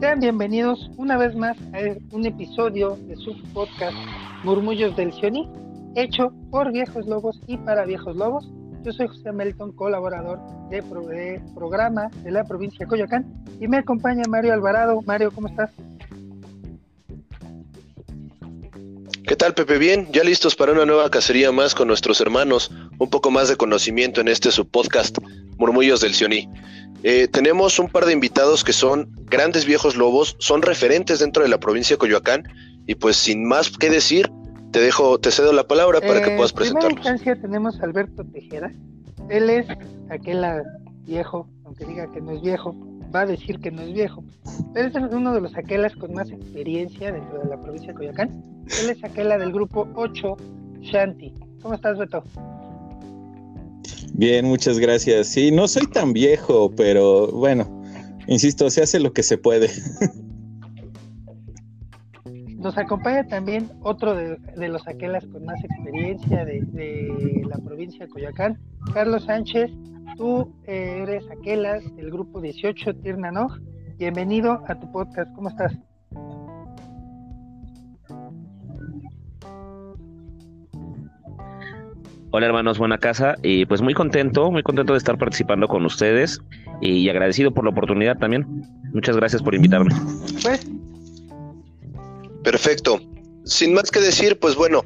Sean bienvenidos una vez más a un episodio de su podcast Murmullos del Sioní, hecho por viejos lobos y para viejos lobos. Yo soy José Melton, colaborador de, programa de la provincia de Coyoacán, y me acompaña Mario Alvarado. Mario, ¿cómo estás? ¿Qué tal, Pepe? Bien, ya listos para una nueva cacería más con nuestros hermanos, un poco más de conocimiento en este su podcast, Murmullos del Sioní. Eh, tenemos un par de invitados que son grandes viejos lobos, son referentes dentro de la provincia de Coyoacán y pues sin más que decir, te dejo, te cedo la palabra para que eh, puedas presentarlos. En primera instancia tenemos a Alberto Tejera, él es aquel viejo, aunque diga que no es viejo, va a decir que no es viejo, pero es uno de los aquelas con más experiencia dentro de la provincia de Coyoacán. Él es aquela del grupo 8 Shanti. ¿Cómo estás, Beto? Bien, muchas gracias. Sí, no soy tan viejo, pero bueno, insisto, se hace lo que se puede. Nos acompaña también otro de, los aquelas con más experiencia de, la provincia de Coyoacán, Carlos Sánchez. Tú eres aquelas del grupo 18 Tirnanoj. Bienvenido a tu podcast. ¿Cómo estás? Hola hermanos, buena casa y pues muy contento, muy contento de estar participando con ustedes y agradecido por la oportunidad también. Muchas gracias por invitarme. Pues. Perfecto. Sin más que decir, pues bueno,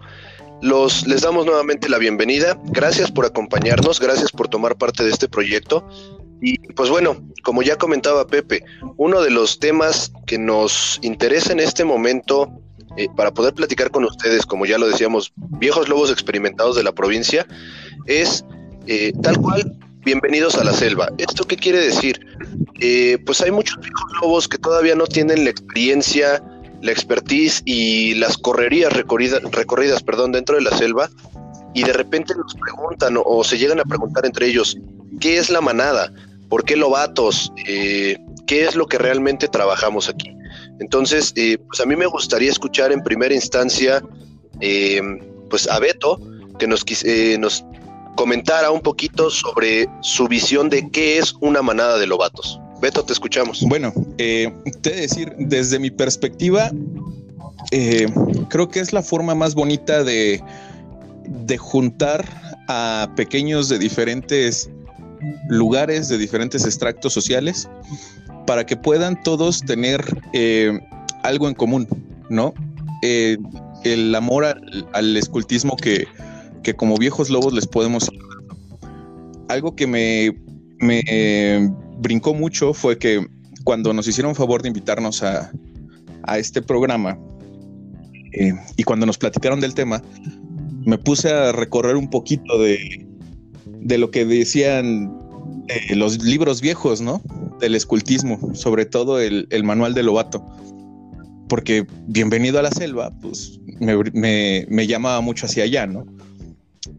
los les damos nuevamente la bienvenida. Gracias por acompañarnos, gracias por tomar parte de este proyecto. Y pues bueno, como ya comentaba Pepe, uno de los temas que nos interesa en este momento eh, para poder platicar con ustedes, como ya lo decíamos, viejos lobos experimentados de la provincia, es eh, tal cual, bienvenidos a la selva. ¿Esto qué quiere decir? Eh, pues hay muchos viejos lobos que todavía no tienen la experiencia, la expertise y las correrías recorridas, recorridas perdón, dentro de la selva y de repente nos preguntan o, se llegan a preguntar entre ellos, ¿qué es la manada? ¿Por qué lobatos? ¿Qué es lo que realmente trabajamos aquí? Entonces, eh, pues a mí me gustaría escuchar en primera instancia eh, pues a Beto, que nos, eh, nos comentara un poquito sobre su visión de qué es una manada de lobatos. Beto, te escuchamos. Bueno, te he de decir, desde mi perspectiva, creo que es la forma más bonita de, de juntar a pequeños de diferentes lugares, de diferentes extractos sociales, para que puedan todos tener eh, algo en común, ¿no? Eh, el amor al, escultismo que, como viejos lobos les podemos... Algo que me, me brincó mucho fue que cuando nos hicieron favor de invitarnos a, este programa eh, y cuando nos platicaron del tema, me puse a recorrer un poquito de, de lo que decían los libros viejos, ¿no? Del escultismo, sobre todo el, manual de Lobato. Porque bienvenido a la selva, pues me, llamaba mucho hacia allá, ¿no?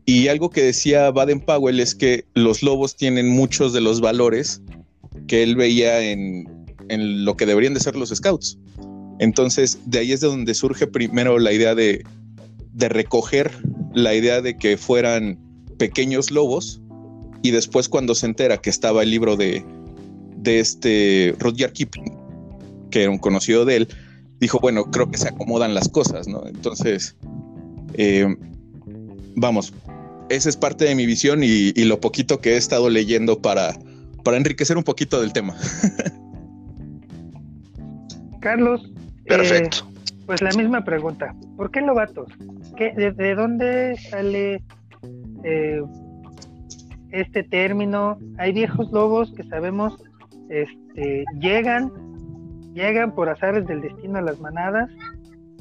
Y algo que decía Baden Powell es que los lobos tienen muchos de los valores que él veía en, lo que deberían de ser los scouts. Entonces, de ahí es de donde surge primero la idea de, de recoger la idea de que fueran pequeños lobos y después cuando se entera que estaba el libro de, de este Rudyard Kipling, que era un conocido de él, dijo, bueno, creo que se acomodan las cosas, ¿no? Entonces, eh, vamos, esa es parte de mi visión y, lo poquito que he estado leyendo para, para enriquecer un poquito del tema. Carlos. Perfecto. pues la misma pregunta. ¿Por qué lobatos? ¿Qué, de, dónde sale eh, este término. Hay viejos lobos que sabemos este, llegan, llegan por azares del destino a las manadas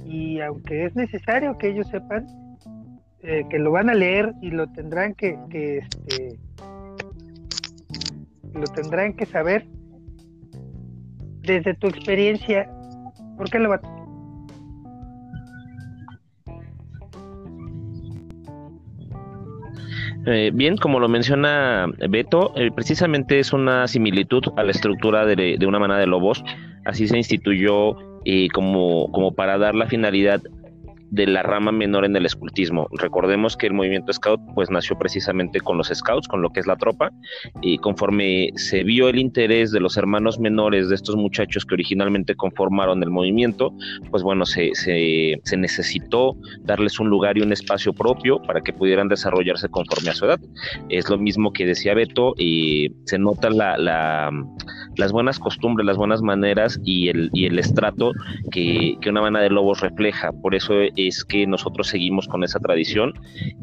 y aunque es necesario que ellos sepan eh, que lo van a leer y lo tendrán que, que este, lo tendrán que saber desde tu experiencia, ¿por qué lo va Eh, bien, como lo menciona Beto, eh, precisamente es una similitud a la estructura de, una manada de lobos. Así se instituyó eh, como, como para dar la finalidad de la rama menor en el escultismo. Recordemos que el movimiento scout pues nació precisamente con los scouts, con lo que es la tropa, y conforme se vio el interés de los hermanos menores de estos muchachos que originalmente conformaron el movimiento, pues bueno, se, se, necesitó darles un lugar y un espacio propio para que pudieran desarrollarse conforme a su edad. Es lo mismo que decía Beto, y se nota la, la, las buenas costumbres, las buenas maneras y el, y el estrato que, que una mana de lobos refleja. Por eso es que nosotros seguimos con esa tradición.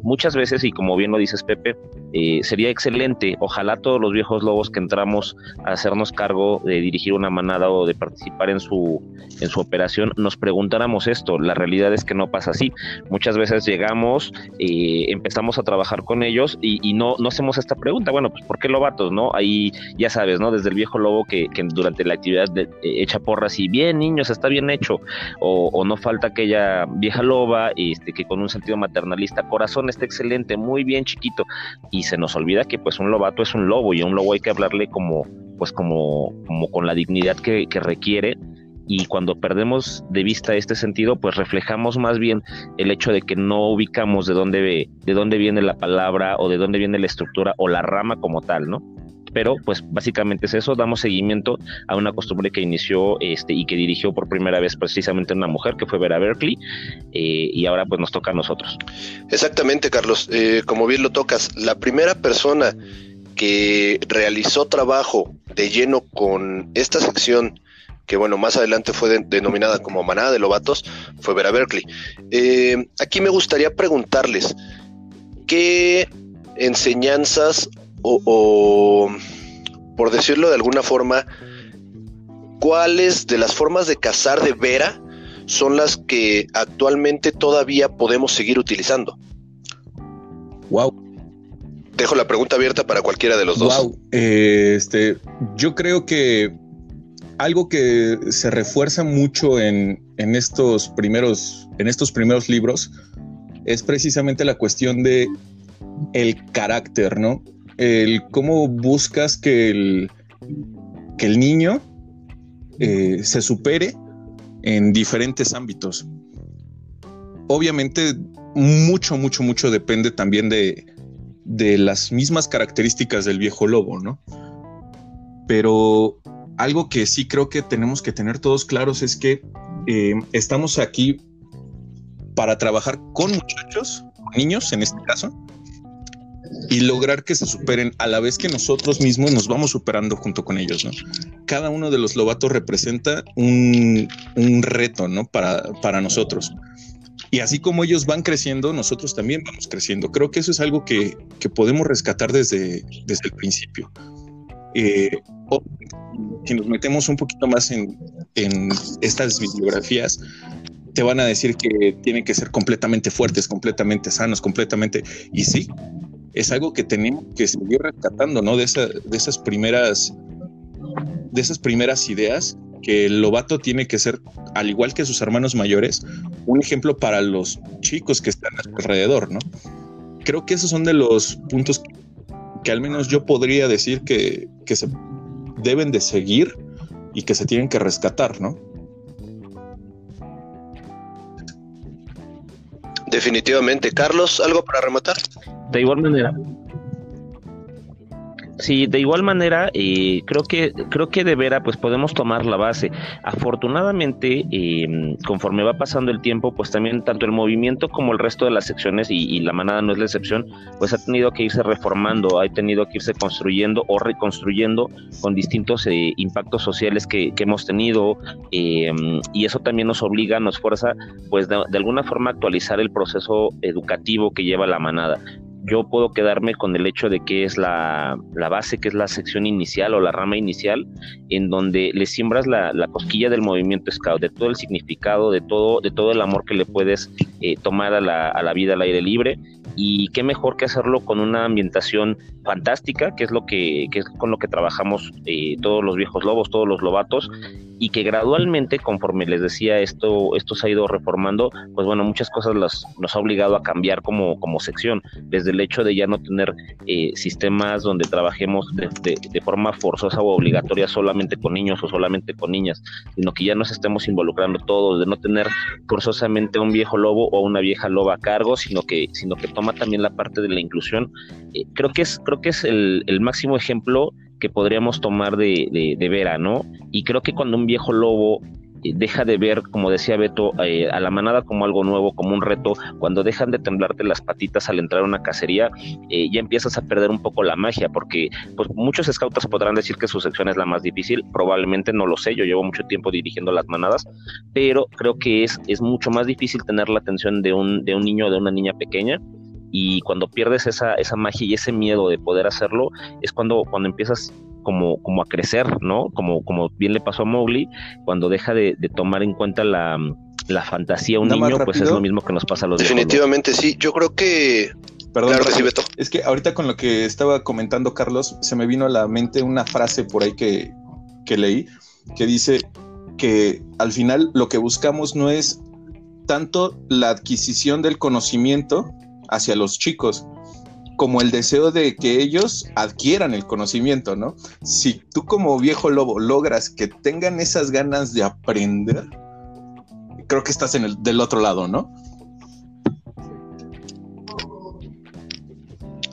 Muchas veces, y como bien lo dices Pepe, eh, sería excelente, ojalá todos los viejos lobos que entramos a hacernos cargo de dirigir una manada o de participar en su, en su operación, nos preguntáramos esto. La realidad es que no pasa así. Muchas veces llegamos, eh, empezamos a trabajar con ellos y, no, no hacemos esta pregunta. Bueno, pues ¿por qué lobatos? ¿No? Ahí ya sabes, ¿no? Desde el viejo lobo que, durante la actividad de, eh, echa porras y bien, niños, está bien hecho. O, o no falta aquella vieja loba este, que con un sentido maternalista, corazón está excelente, muy bien chiquito. Y se nos olvida que pues un lobato es un lobo y a un lobo hay que hablarle como, pues como, como con la dignidad que, que requiere y cuando perdemos de vista este sentido, pues reflejamos más bien el hecho de que no ubicamos de dónde, de dónde viene la palabra o de dónde viene la estructura o la rama como tal, ¿no? Pero pues básicamente es eso, damos seguimiento a una costumbre que inició este, y que dirigió por primera vez precisamente una mujer que fue Vera Berkeley eh, y ahora pues nos toca a nosotros. Exactamente, Carlos, eh, como bien lo tocas, la primera persona que realizó trabajo de lleno con esta sección que bueno, más adelante fue denominada como manada de lobatos, fue Vera Berkeley. Eh, aquí me gustaría preguntarles, ¿qué enseñanzas o, por decirlo de alguna forma, cuáles de las formas de cazar de Vera son las que actualmente todavía podemos seguir utilizando? Wow. Dejo la pregunta abierta para cualquiera de los dos. Wow. Eh, este, yo creo que algo que se refuerza mucho en, estos primeros, en estos primeros libros es precisamente la cuestión de el carácter, ¿no? El cómo buscas que el, que el niño eh, se supere en diferentes ámbitos. Obviamente, mucho, mucho, mucho depende también de, de las mismas características del viejo lobo, ¿no? Pero algo que sí creo que tenemos que tener todos claros es que eh, estamos aquí para trabajar con muchachos, niños en este caso, y lograr que se superen a la vez que nosotros mismos nos vamos superando junto con ellos, ¿no? Cada uno de los lobatos representa un, reto, ¿no? Para, para nosotros. Y así como ellos van creciendo, nosotros también vamos creciendo. Creo que eso es algo que, podemos rescatar desde, desde el principio. Eh, si nos metemos un poquito más en, estas bibliografías, te van a decir que tienen que ser completamente fuertes, completamente sanos, completamente. Y sí, es algo que tenemos que seguir rescatando, ¿no? De, de esas primeras, de esas primeras ideas que el lobato tiene que ser, al igual que sus hermanos mayores, un ejemplo para los chicos que están a su alrededor, ¿no? Creo que esos son de los puntos que, al menos yo podría decir que, que se deben de seguir y que se tienen que rescatar, ¿no? Definitivamente. Carlos, ¿algo para rematar? De igual manera, Sí, de igual manera, eh, creo que creo que de vera pues podemos tomar la base. Afortunadamente, em, conforme va pasando el tiempo, pues también tanto el movimiento como el resto de las secciones y, la manada no es la excepción, pues ha tenido que irse reformando, ha tenido que irse construyendo o reconstruyendo con distintos eh, impactos sociales que, hemos tenido em, y eso también nos obliga, nos fuerza, pues de, de alguna forma actualizar el proceso educativo que lleva la manada yo puedo quedarme con el hecho de que es la, base, que es la sección inicial o la rama inicial, en donde le siembras la, cosquilla del movimiento scout, de todo el significado, de todo, de todo el amor que le puedes eh, tomar a la, a la vida al aire libre y qué mejor que hacerlo con una ambientación fantástica, que es lo que, que es con lo que trabajamos eh, todos los viejos lobos, todos los lobatos, y que gradualmente, conforme les decía, esto, esto se ha ido reformando, pues bueno, muchas cosas las, nos ha obligado a cambiar como, como sección, desde el hecho de ya no tener eh, sistemas donde trabajemos de, de, forma forzosa o obligatoria solamente con niños o solamente con niñas, sino que ya nos estemos involucrando todos, de no tener forzosamente un viejo lobo o una vieja loba a cargo, sino que, sino que toma también la parte de la inclusión. Eh, creo que es, creo que es el, el máximo ejemplo que podríamos tomar de, de, Vera, ¿no? Y creo que cuando un viejo lobo eh, deja de ver, como decía Beto, eh, a la manada como algo nuevo, como un reto, cuando dejan de temblarte las patitas al entrar a una cacería, eh, ya empiezas a perder un poco la magia, porque pues, muchos scouts podrán decir que su sección es la más difícil, probablemente no lo sé, yo llevo mucho tiempo dirigiendo las manadas, pero creo que es, es mucho más difícil tener la atención de un, de un niño o de una niña pequeña y cuando pierdes esa, esa magia y ese miedo de poder hacerlo, es cuando, cuando empiezas como, como a crecer, ¿no? Como, como bien le pasó a Mowgli, cuando deja de, tomar en cuenta la, la fantasía a un niño, pues es lo mismo que nos pasa a los Definitivamente sí, yo creo que... Perdón, es que ahorita con lo que estaba comentando Carlos, se me vino a la mente una frase por ahí que, que leí, que dice que al final lo que buscamos no es tanto la adquisición del conocimiento, hacia los chicos, como el deseo de que ellos adquieran el conocimiento, ¿no? Si tú como viejo lobo logras que tengan esas ganas de aprender, creo que estás en el del otro lado, ¿no?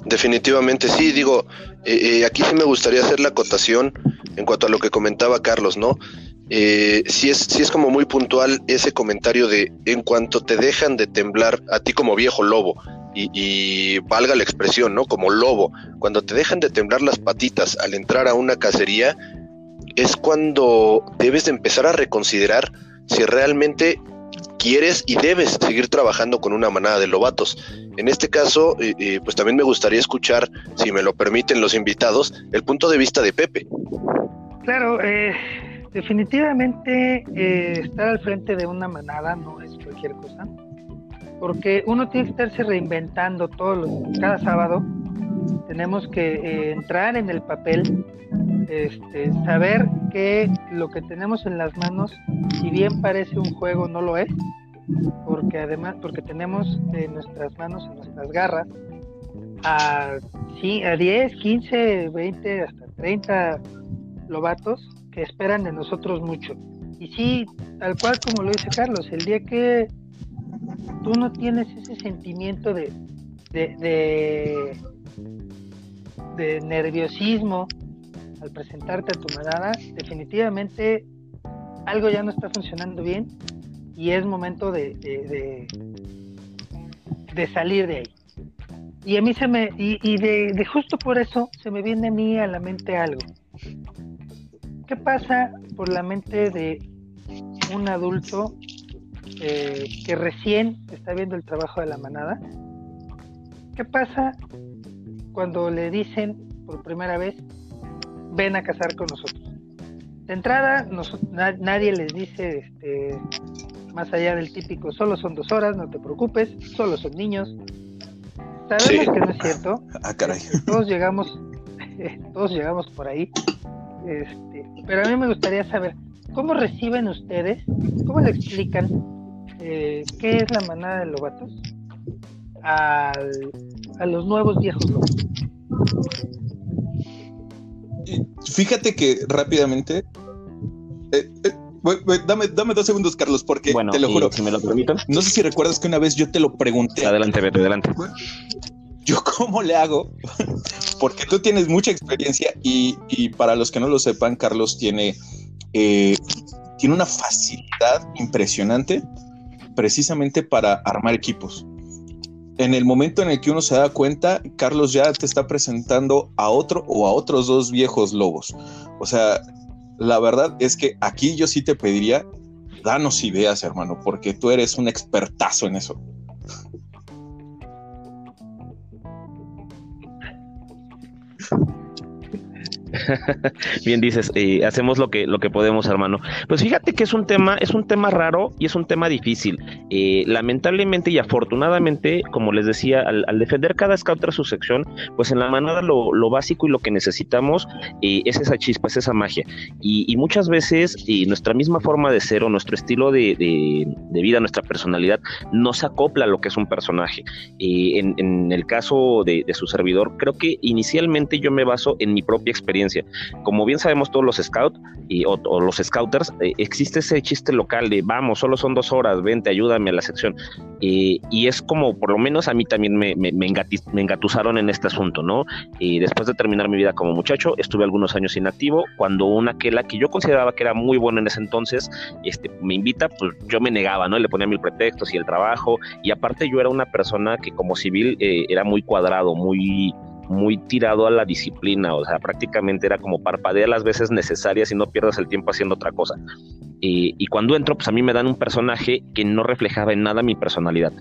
Definitivamente sí, digo, eh, eh, aquí sí me gustaría hacer la acotación en cuanto a lo que comentaba Carlos, ¿no? Eh, sí, es, sí es como muy puntual ese comentario de en cuanto te dejan de temblar a ti como viejo lobo, y, valga la expresión, ¿no? Como lobo, cuando te dejan de temblar las patitas al entrar a una cacería, es cuando debes de empezar a reconsiderar si realmente quieres y debes seguir trabajando con una manada de lobatos. En este caso, eh, eh, pues también me gustaría escuchar, si me lo permiten los invitados, el punto de vista de Pepe. Claro, eh, definitivamente estar al frente de una manada no es cualquier cosa porque uno tiene que estarse reinventando todos los, cada sábado. Tenemos que eh, entrar en el papel, este, saber que lo que tenemos en las manos, si bien parece un juego, no lo es, porque además, porque tenemos en nuestras manos, en nuestras garras, a, sí, a 10, 15, 20, hasta 30 lobatos que esperan de nosotros mucho. Y sí, tal cual como lo dice Carlos, el día que tú no tienes ese sentimiento de, de, de, nerviosismo al presentarte a tu manada, definitivamente algo ya no está funcionando bien y es momento de, de, salir de ahí. Y a mí se me, y, de, justo por eso se me viene a mí a la mente algo. ¿Qué pasa por la mente de un adulto eh, que recién está viendo el trabajo de la manada, ¿qué pasa cuando le dicen por primera vez, ven a cazar con nosotros? De entrada, nadie les dice, este, más allá del típico, solo son dos horas, no te preocupes, solo son niños. Sabemos que no es cierto. Ah, caray. Este, todos llegamos, todos llegamos por ahí. Este, pero a mí me gustaría saber, ¿cómo reciben ustedes, cómo le explican eh, ¿qué es la manada de lobatos? a los nuevos viejos lobos. Fíjate que rápidamente. Eh, eh, dame, dame, dos segundos, Carlos, porque te lo juro. Si me lo permiten. No sé si recuerdas que una vez yo te lo pregunté. Adelante, vete, adelante. Yo, ¿cómo le hago? porque tú tienes mucha experiencia y, y, para los que no lo sepan, Carlos tiene, tiene una facilidad impresionante precisamente para armar equipos. En el momento en el que uno se da cuenta, Carlos ya te está presentando a otro o a otros dos viejos lobos. O sea, la verdad es que aquí yo sí te pediría, danos ideas, hermano, porque tú eres un expertazo en eso. Bien dices, eh, hacemos lo que lo que podemos, hermano. Pues fíjate que es un tema, es un tema raro y es un tema difícil. Eh, lamentablemente y afortunadamente, como les decía, al, defender cada scout tras su sección, pues en la manada lo, básico y lo que necesitamos eh, es esa chispa, es esa magia. Y, muchas veces nuestra misma forma de ser o nuestro estilo de, vida, nuestra personalidad, no se acopla a lo que es un personaje. En, el caso de, de su servidor, creo que inicialmente yo me baso en mi propia experiencia. Como bien sabemos todos los scouts y, o, los scouters, eh, existe ese chiste local de vamos, solo son dos horas, vente, ayúdame a la sección. y es como, por lo menos a mí también me, me, me, engatusaron en este asunto, ¿no? Y después de terminar mi vida como muchacho, estuve algunos años inactivo. Cuando una aquela que yo consideraba que era muy buena en ese entonces, este, me invita, pues yo me negaba, ¿no? Le ponía mil pretextos y el trabajo. Y aparte yo era una persona que como civil eh, era muy cuadrado, muy muy tirado a la disciplina, o sea, prácticamente era como parpadea las veces necesarias y no pierdas el tiempo haciendo otra cosa. Y, cuando entro, pues a mí me dan un personaje que no reflejaba en nada mi personalidad.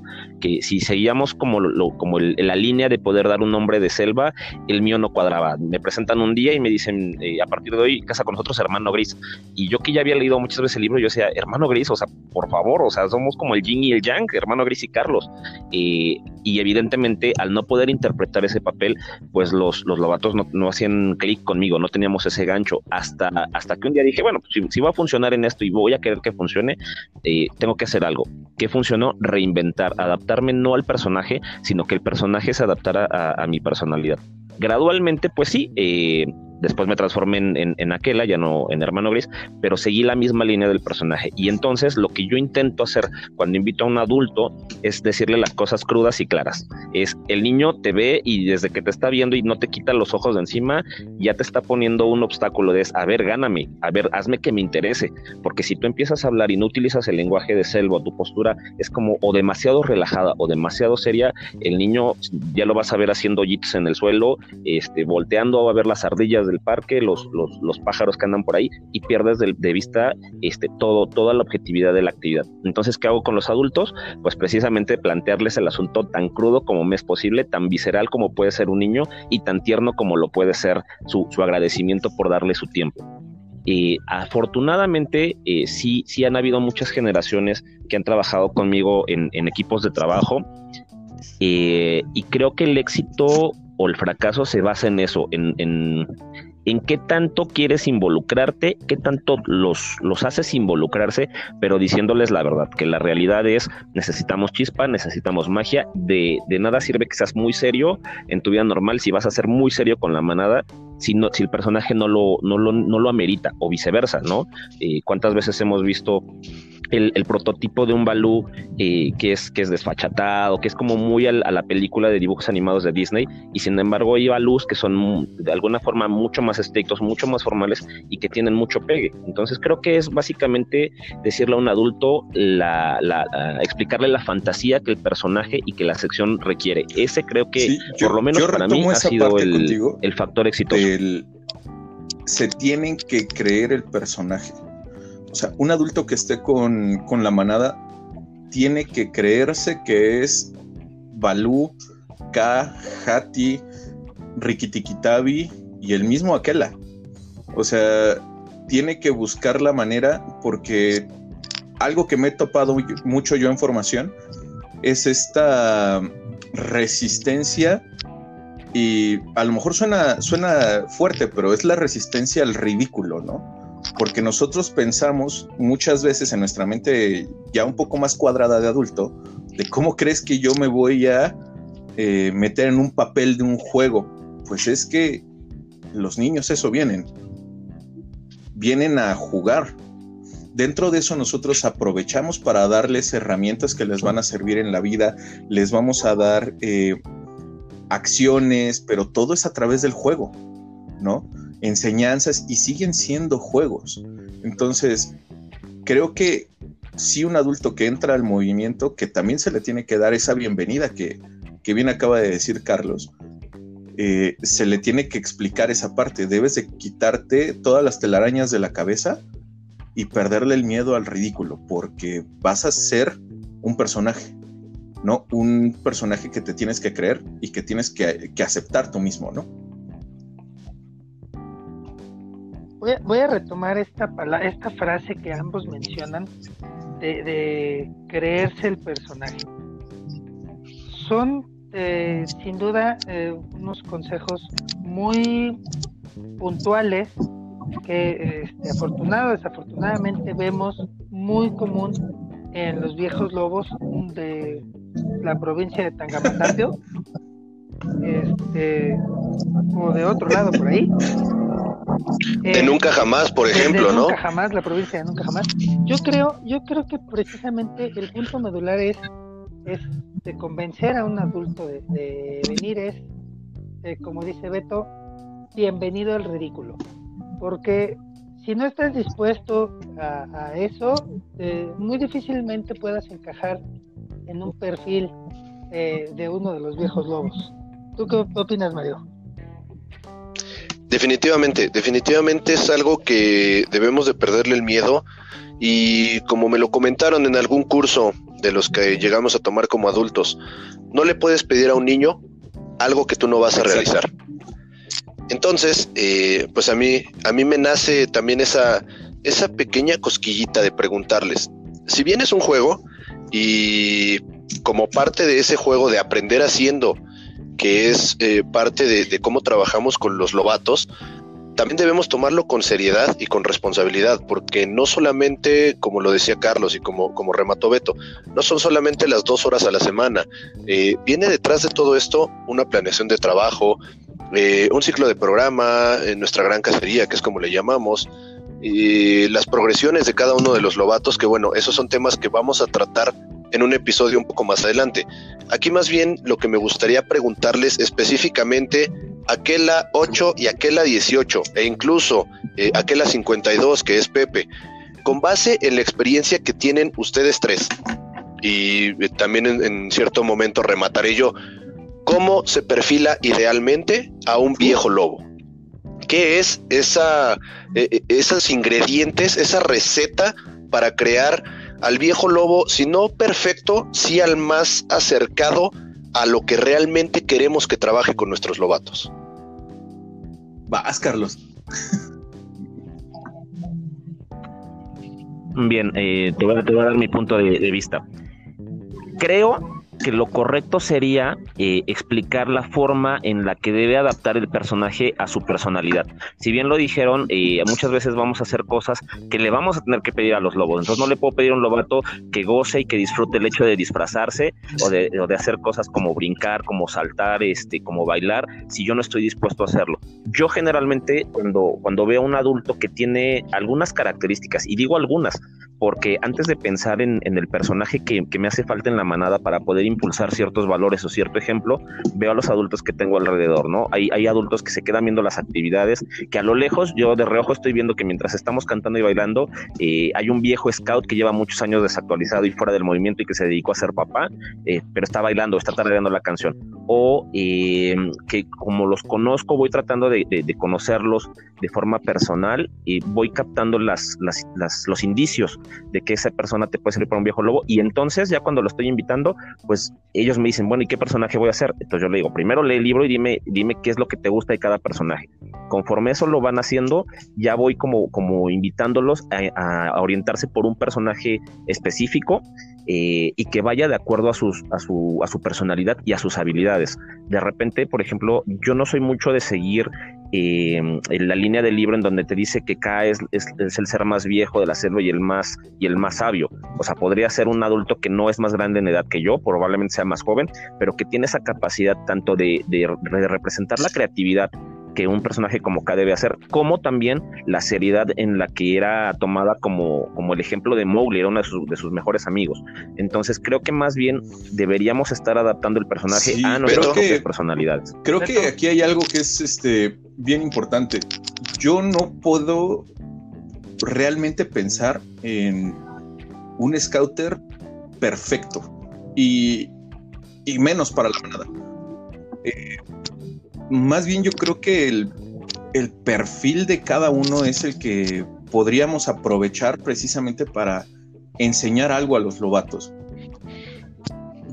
Que si seguíamos como, lo, como la línea de poder dar un nombre de selva, el mío no cuadraba. Me presentan un día y me dicen, eh, a partir de hoy, casa con nosotros, hermano gris. Y yo que ya había leído muchas veces el libro, yo decía, hermano gris, o sea, por favor, o sea, somos como el yin y el yang, hermano gris y Carlos. Eh, y evidentemente, al no poder interpretar ese papel, pues los, los lobatos no, hacían clic conmigo, no teníamos ese gancho. Hasta, hasta que un día dije, bueno, pues, si va a funcionar en esto y voy a querer que funcione, eh, tengo que hacer algo. ¿Qué funcionó? Reinventar, adaptarme no al personaje, sino que el personaje se adaptara a, a mi personalidad. Gradualmente, pues sí, eh, Después me transformé en, en, Aquela, ya no en Hermano Gris, pero seguí la misma línea del personaje. Y entonces lo que yo intento hacer cuando invito a un adulto es decirle las cosas crudas y claras. Es el niño te ve y desde que te está viendo y no te quita los ojos de encima, ya te está poniendo un obstáculo de, a ver, gáname, a ver, hazme que me interese. Porque si tú empiezas a hablar y no utilizas el lenguaje de selva, tu postura es como o demasiado relajada o demasiado seria, el niño ya lo vas a ver haciendo jits en el suelo, este, volteando a ver las ardillas del parque, los, los, pájaros que andan por ahí y pierdes de, vista este, todo, toda la objetividad de la actividad. Entonces, ¿qué hago con los adultos? Pues precisamente plantearles el asunto tan crudo como me es posible, tan visceral como puede ser un niño y tan tierno como lo puede ser su, agradecimiento por darle su tiempo. y afortunadamente, eh, sí, sí han habido muchas generaciones que han trabajado conmigo en, equipos de trabajo eh, y creo que el éxito o el fracaso se basa en eso, en, en, en qué tanto quieres involucrarte, qué tanto los, los haces involucrarse, pero diciéndoles la verdad, que la realidad es necesitamos chispa, necesitamos magia, de, de nada sirve que seas muy serio en tu vida normal si vas a ser muy serio con la manada, si, no, si el personaje no lo, no lo, no lo amerita, o viceversa, ¿no? Eh, ¿Cuántas veces hemos visto el, prototipo de un Balú eh, que, es, que es desfachatado, que es como muy a la película de dibujos animados de Disney, y sin embargo hay Balús que son de alguna forma mucho más estrictos, mucho más formales y que tienen mucho pegue. Entonces creo que es básicamente decirle a un adulto, la, explicarle la fantasía que el personaje y que la sección requiere. Ese creo que, por lo menos para mí, ha sido el, factor exitoso. Se tienen que creer el personaje o sea, un adulto que esté con, la manada tiene que creerse que es Balú, K, Hati, Rikitikitabi y el mismo Aquela. O sea, tiene que buscar la manera porque algo que me he topado mucho yo en formación es esta resistencia y a lo mejor suena, suena fuerte, pero es la resistencia al ridículo, ¿no? porque nosotros pensamos muchas veces en nuestra mente ya un poco más cuadrada de adulto, de cómo crees que yo me voy a eh, meter en un papel de un juego. Pues es que los niños eso vienen, vienen a jugar. Dentro de eso nosotros aprovechamos para darles herramientas que les van a servir en la vida, les vamos a dar eh, acciones, pero todo es a través del juego, ¿no? enseñanzas y siguen siendo juegos. Entonces, creo que si un adulto que entra al movimiento, que también se le tiene que dar esa bienvenida que, bien acaba de decir Carlos, eh, se le tiene que explicar esa parte. Debes de quitarte todas las telarañas de la cabeza y perderle el miedo al ridículo, porque vas a ser un personaje, ¿no? Un personaje que te tienes que creer y que tienes que, que aceptar tú mismo, ¿no? voy a, retomar esta, esta frase que ambos mencionan de, creerse el personaje. Son eh, sin duda eh, unos consejos muy puntuales que este, afortunado desafortunadamente vemos muy común en los viejos lobos de la provincia de Tangamandapio este o de otro lado por ahí. De nunca jamás por ejemplo no nunca jamás la provincia de nunca jamás. Yo creo yo creo que precisamente el punto medular es es de convencer a un adulto de, venir es eh, como dice Beto bienvenido al ridículo porque si no estás dispuesto a, eso, eh, muy difícilmente puedas encajar en un perfil eh, de uno de los viejos lobos. ¿Tú qué opinas, Mario? Definitivamente, definitivamente es algo que debemos de perderle el miedo y como me lo comentaron en algún curso de los que llegamos a tomar como adultos, no le puedes pedir a un niño algo que tú no vas a realizar. Entonces, eh, pues a mí, a mí me nace también esa, esa pequeña cosquillita de preguntarles, si bien es un juego y como parte de ese juego de aprender haciendo, que es eh, parte de, cómo trabajamos con los lobatos, también debemos tomarlo con seriedad y con responsabilidad, porque no solamente, como lo decía Carlos y como, como remató Beto, no son solamente las dos horas a la semana. Eh, viene detrás de todo esto una planeación de trabajo, eh, un ciclo de programa en nuestra gran cacería, que es como le llamamos, y las progresiones de cada uno de los lobatos, que bueno, esos son temas que vamos a tratar en un episodio un poco más adelante. Aquí más bien lo que me gustaría preguntarles específicamente aquella 8 y aquella 18 e incluso eh, aquella 52 que es Pepe, con base en la experiencia que tienen ustedes tres y eh, también en cierto momento remataré yo, cómo se perfila idealmente a un viejo lobo. ¿Qué es esa, e, e, esos ingredientes, esa receta para crear al viejo lobo, si no perfecto, sí al más acercado a lo que realmente queremos que trabaje con nuestros lobatos? Vas, Carlos. Bien, eh, te, voy a, dar mi punto de vista. Creo que lo correcto sería eh, explicar la forma en la que debe adaptar el personaje a su personalidad. Si bien lo dijeron, eh, muchas veces vamos a hacer cosas que le vamos a tener que pedir a los lobos. Entonces no le puedo pedir a un lobato que goce y que disfrute el hecho de disfrazarse o de, o de hacer cosas como brincar, como saltar, este, como bailar, si yo no estoy dispuesto a hacerlo. Yo generalmente cuando, cuando veo a un adulto que tiene algunas características, y digo algunas, porque antes de pensar en, el personaje que, me hace falta en la manada para poder impulsar ciertos valores o cierto ejemplo, veo a los adultos que tengo alrededor, ¿no? Hay, hay adultos que se quedan viendo las actividades, que a lo lejos, yo de reojo estoy viendo que mientras estamos cantando y bailando, eh, hay un viejo scout que lleva muchos años desactualizado y fuera del movimiento y que se dedicó a ser papá, eh, pero está bailando, está tarareando la canción. O eh, que como los conozco, voy tratando de, conocerlos de forma personal y voy captando las, los indicios de que esa persona te puede servir para un viejo lobo. Y entonces, ya cuando lo estoy invitando, pues ellos me dicen, bueno, ¿y qué personaje voy a hacer? Entonces yo le digo, primero lee el libro y dime, dime qué es lo que te gusta de cada personaje. Conforme eso lo van haciendo, ya voy como, como invitándolos a, orientarse por un personaje específico eh, y que vaya de acuerdo a, sus, a, su, a su personalidad y a sus habilidades. De repente, por ejemplo, yo no soy mucho de seguir eh, en la línea del libro en donde te dice que K es, es, el ser más viejo de la selva y el más y el más sabio. O sea, podría ser un adulto que no es más grande en edad que yo, probablemente sea más joven, pero que tiene esa capacidad tanto de, de representar la creatividad que un personaje como K debe hacer, como también la seriedad en la que era tomada como, como el ejemplo de Mowgli, era uno de sus, mejores amigos. Entonces creo que más bien deberíamos estar adaptando el personaje a nuestras personalidades. Creo que aquí hay algo que es este bien importante. Yo no puedo realmente pensar en un scouter perfecto y, menos para la manada. Eh, más bien yo creo que el, perfil de cada uno es el que podríamos aprovechar precisamente para enseñar algo a los lobatos.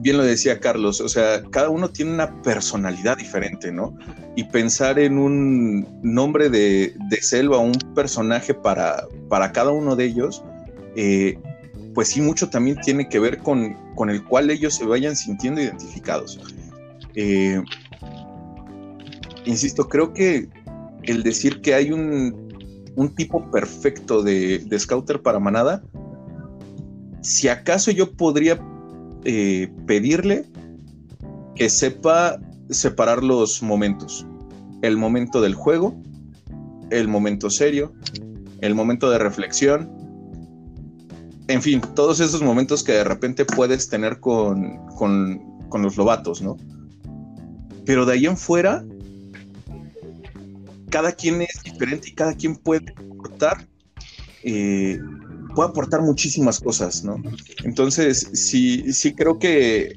bien lo decía Carlos, o sea, cada uno tiene una personalidad diferente, ¿no? Y pensar en un nombre de, selva, un personaje para, para cada uno de ellos, eh, pues sí, mucho también tiene que ver con, con, el cual ellos se vayan sintiendo identificados. Eh, insisto, creo que el decir que hay un, tipo perfecto de, de scouter para manada, si acaso yo podría eh, pedirle que sepa separar los momentos. El momento del juego, el momento serio, el momento de reflexión. En fin, todos esos momentos que de repente puedes tener con, los lobatos, ¿no? Pero de ahí en fuera, cada quien es diferente y cada quien puede aportar, eh, puede aportar muchísimas cosas, ¿no? Entonces, sí, sí creo que,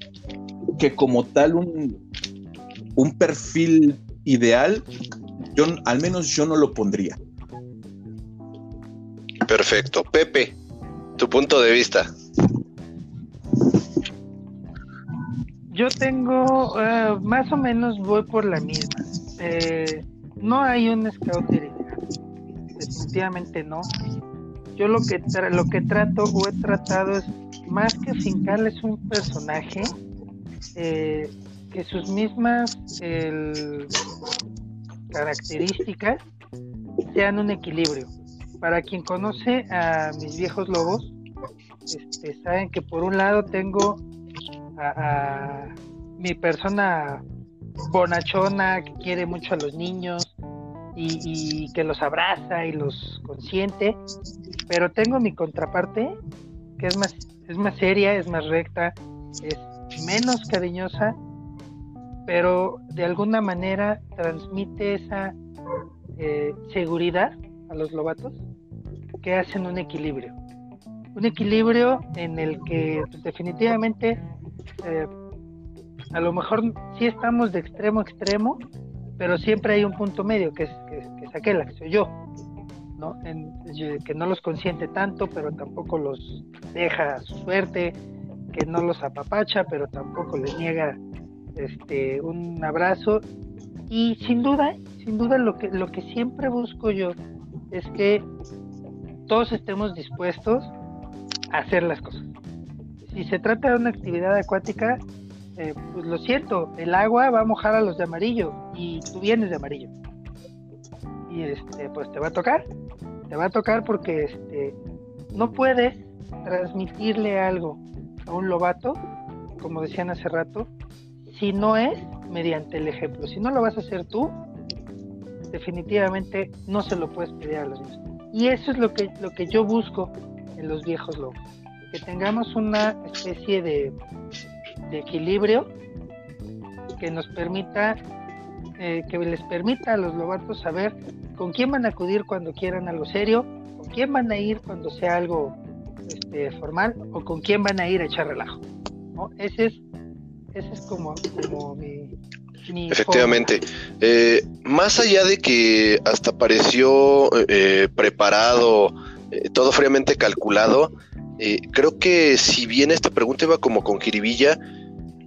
que como tal un, un perfil ideal, yo al menos yo no lo pondría. Perfecto. Pepe, tu punto de vista. Yo tengo, eh, más o menos voy por la misma. Eh, no hay un scout definitivamente no. Yo lo que lo que trato o he tratado es más que fincarles un personaje, eh, que sus mismas características sean un equilibrio. Para quien conoce a mis viejos lobos, este, saben que por un lado tengo a mi persona bonachona que quiere mucho a los niños y, que los abraza y los consiente, pero tengo mi contraparte que es más, es más seria, es más recta, es menos cariñosa, pero de alguna manera transmite esa eh, seguridad a los lobatos que hacen un equilibrio. Un equilibrio en el que definitivamente eh, a lo mejor sí estamos de extremo a extremo, pero siempre hay un punto medio que es, que, es aquel, que soy yo, ¿no? que no los consiente tanto, pero tampoco los deja a su suerte, que no los apapacha, pero tampoco les niega este, un abrazo. Y sin duda, sin duda lo que, lo que siempre busco yo es que todos estemos dispuestos a hacer las cosas. Si se trata de una actividad acuática, eh, pues lo siento, el agua va a mojar a los de amarillo y tú vienes de amarillo. Y este, pues te va a tocar, te va a tocar porque este, no puedes transmitirle algo a un lobato, como decían hace rato, si no es mediante el ejemplo. Si no lo vas a hacer tú, definitivamente no se lo puedes pedir a los niños. Y eso es lo que, lo que yo busco en los viejos lobos, que tengamos una especie de de equilibrio que nos permita, eh, que les permita a los lobatos saber con quién van a acudir cuando quieran algo serio, con quién van a ir cuando sea algo este, formal o con quién van a ir a echar relajo. Ese es, ese es como, mi, Efectivamente. Eh, más allá de que hasta pareció eh, preparado, todo fríamente calculado, creo que si bien esta pregunta iba como con jiribilla,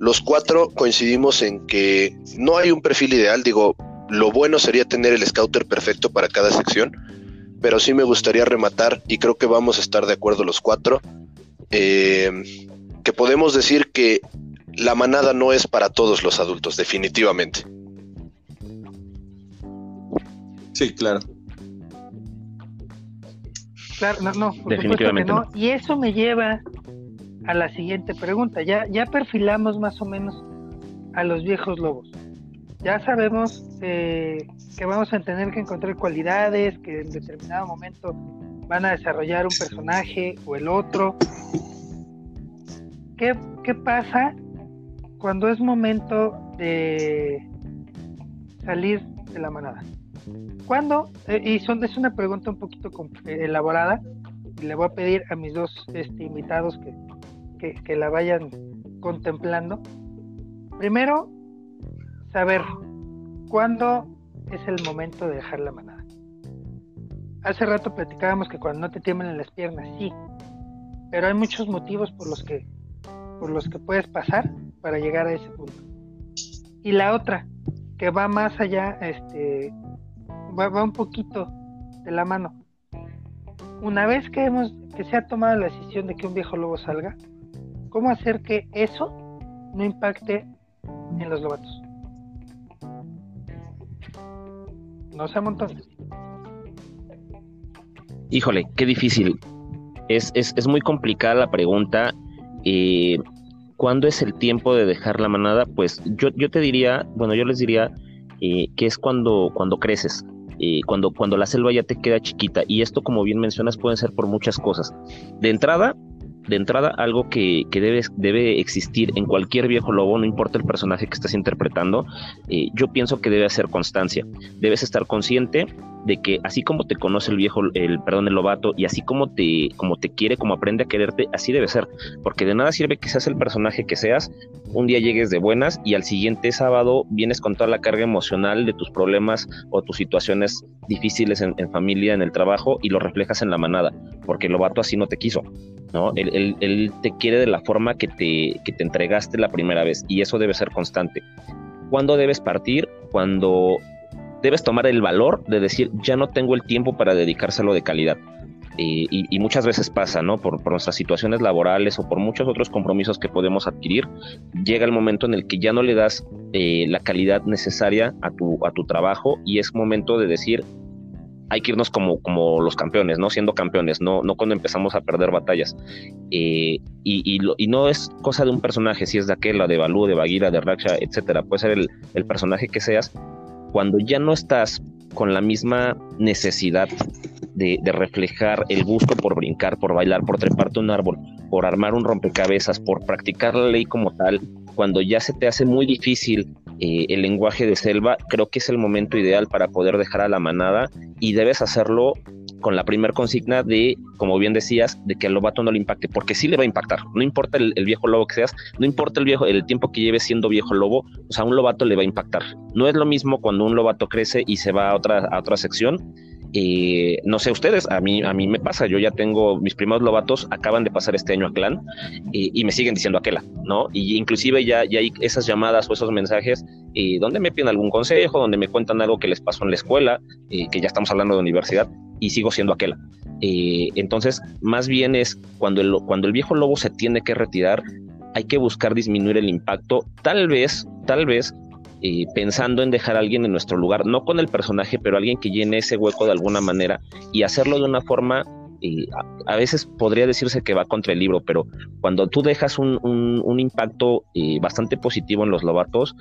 los cuatro coincidimos en que no hay un perfil ideal, digo, lo bueno sería tener el scouter perfecto para cada sección, pero sí me gustaría rematar, y creo que vamos a estar de acuerdo los cuatro, eh, que podemos decir que la manada no es para todos los adultos, definitivamente. Sí, claro. Claro, no, no, definitivamente no. Y eso me lleva a la siguiente pregunta. Ya, ya perfilamos más o menos a los viejos lobos. Ya sabemos eh, que vamos a tener que encontrar cualidades, que en determinado momento van a desarrollar un personaje o el otro. ¿Qué, qué pasa cuando es momento de salir de la manada? ¿Cuándo? Eh, y son, es una pregunta un poquito elaborada. Le voy a pedir a mis dos este, invitados que, que, la vayan contemplando. Primero, saber cuándo es el momento de dejar la manada. Hace rato platicábamos que cuando no te tiemblan las piernas, sí, pero hay muchos motivos por los que por los que puedes pasar para llegar a ese punto. Y la otra, que va más allá, este, va, va un poquito de la mano. Una vez que hemos, que se ha tomado la decisión de que un viejo lobo salga, ¿cómo hacer que eso no impacte en los lobatos? No sea montón. Híjole, qué difícil. Es, es, es muy complicada la pregunta. Eh, ¿Cuándo es el tiempo de dejar la manada? Pues yo, yo te diría, bueno, yo les diría eh, que es cuando, cuando creces, eh, cuando, cuando la selva ya te queda chiquita. Y esto, como bien mencionas, pueden ser por muchas cosas. De entrada, de entrada, algo que, que debe, debe, existir en cualquier viejo lobo, no importa el personaje que estés interpretando, eh, yo pienso que debe ser constancia. Debes estar consciente de que así como te conoce el viejo, el perdón, el lobato, y así como te, como te quiere, como aprende a quererte, así debe ser. Porque de nada sirve que seas el personaje que seas, un día llegues de buenas y al siguiente sábado vienes con toda la carga emocional de tus problemas o tus situaciones difíciles en, en familia, en el trabajo, y lo reflejas en la manada, porque el lobato así no te quiso. ¿No? Él, te quiere de la forma que te, que te entregaste la primera vez y eso debe ser constante. ¿Cuándo debes partir? Cuando debes tomar el valor de decir, ya no tengo el tiempo para dedicárselo de calidad. Eh, y, muchas veces pasa, ¿no? Por, por, nuestras situaciones laborales o por muchos otros compromisos que podemos adquirir, llega el momento en el que ya no le das eh, la calidad necesaria a tu, a tu trabajo y es momento de decir, hay que irnos como, como los campeones, ¿no? Siendo campeones, no, no cuando empezamos a perder batallas. Eh, y, y, no es cosa de un personaje, si es de aquella, de Balú, de Bagheera, de Raksha, etcétera. Puede ser el, el personaje que seas. Cuando ya no estás con la misma necesidad de, de, reflejar el gusto por brincar, por bailar, por treparte un árbol, por armar un rompecabezas, por practicar la ley como tal, cuando ya se te hace muy difícil eh, el lenguaje de selva, creo que es el momento ideal para poder dejar a la manada y debes hacerlo con la primer consigna de, como bien decías, de que al lobato no le impacte, porque sí le va a impactar, no importa el, viejo lobo que seas, no importa el viejo, el tiempo que lleves siendo viejo lobo, o sea, un lobato le va a impactar. No es lo mismo cuando un lobato crece y se va a otra, a otra sección, no sé ustedes, a mí, a mí me pasa, yo ya tengo mis primeros lobatos, acaban de pasar este año a Clan eh, y me siguen diciendo aquela, ¿no? Y inclusive ya, ya hay esas llamadas o esos mensajes eh, donde me piden algún consejo, donde me cuentan algo que les pasó en la escuela, que ya estamos hablando de universidad, y sigo siendo aquela. entonces, más bien es cuando el, cuando el viejo lobo se tiene que retirar, hay que buscar disminuir el impacto, tal vez, tal vez eh, pensando en dejar a alguien en nuestro lugar, no con el personaje, pero alguien que llene ese hueco de alguna manera y hacerlo de una forma, eh, a, veces podría decirse que va contra el libro, pero cuando tú dejas un, un, un impacto eh, bastante positivo en los lobatos,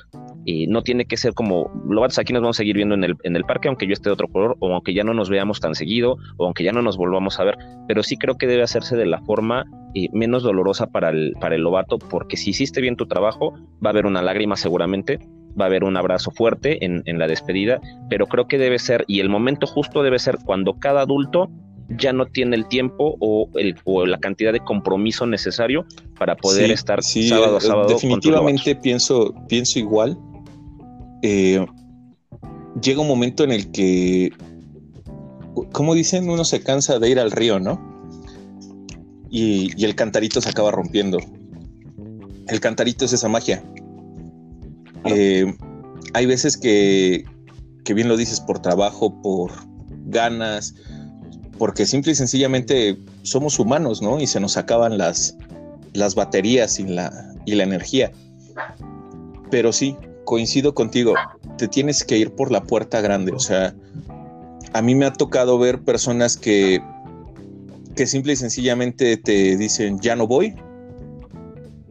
eh, no tiene que ser como lobatos aquí nos vamos a seguir viendo en el, en el parque, aunque yo esté de otro color, o aunque ya no nos veamos tan seguido, o aunque ya no nos volvamos a ver, pero sí creo que debe hacerse de la forma eh, menos dolorosa para el, para el lobato, porque si hiciste bien tu trabajo, va a haber una lágrima seguramente, va a haber un abrazo fuerte en, en, la despedida, pero creo que debe ser, y el momento justo debe ser cuando cada adulto ya no tiene el tiempo o, el, o la cantidad de compromiso necesario para poder sí, estar sí, sábado a sábado. Definitivamente pienso, pienso igual. Eh, llega un momento en el que, como dicen, uno se cansa de ir al río, ¿no? Y, y el cantarito se acaba rompiendo. El cantarito es esa magia. Eh, hay veces que, que, bien lo dices, por trabajo, por ganas, porque simple y sencillamente somos humanos, ¿no? Y se nos acaban las, las baterías y la, y la energía. Pero sí, coincido contigo, te tienes que ir por la puerta grande, o sea, a mí me ha tocado ver personas que, que simple y sencillamente te dicen, ya no voy,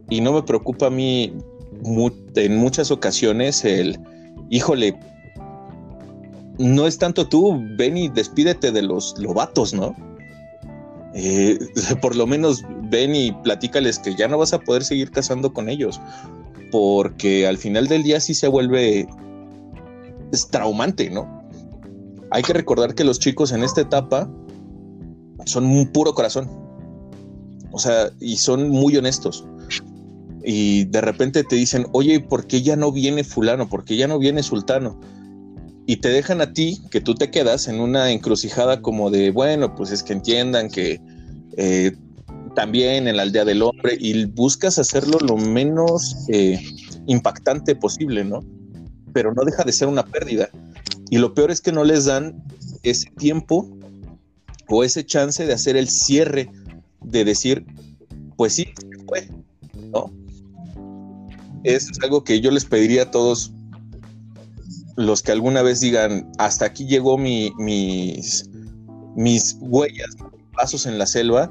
y no me preocupa a mí en muchas ocasiones el, híjole, no es tanto tú, ven y despídete de los lobatos, ¿no? Eh, por lo menos ven y platícales que ya no vas a poder seguir casando con ellos, porque al final del día sí se vuelve traumante, ¿no? Hay que recordar que los chicos en esta etapa son un puro corazón, o sea, y son muy honestos y de repente te dicen, oye, ¿por qué ya no viene fulano? ¿Por qué ya no viene sultano? Y te dejan a ti, que tú te quedas en una encrucijada como de, bueno, pues es que entiendan que eh, también en la aldea del hombre y buscas hacerlo lo menos eh, impactante posible, ¿no? Pero no deja de ser una pérdida. Y lo peor es que no les dan ese tiempo o ese chance de hacer el cierre, de decir, pues sí, fue. Es algo que yo les pediría a todos los que alguna vez digan, hasta aquí llegó mi, mis, mis huellas, pasos en la selva,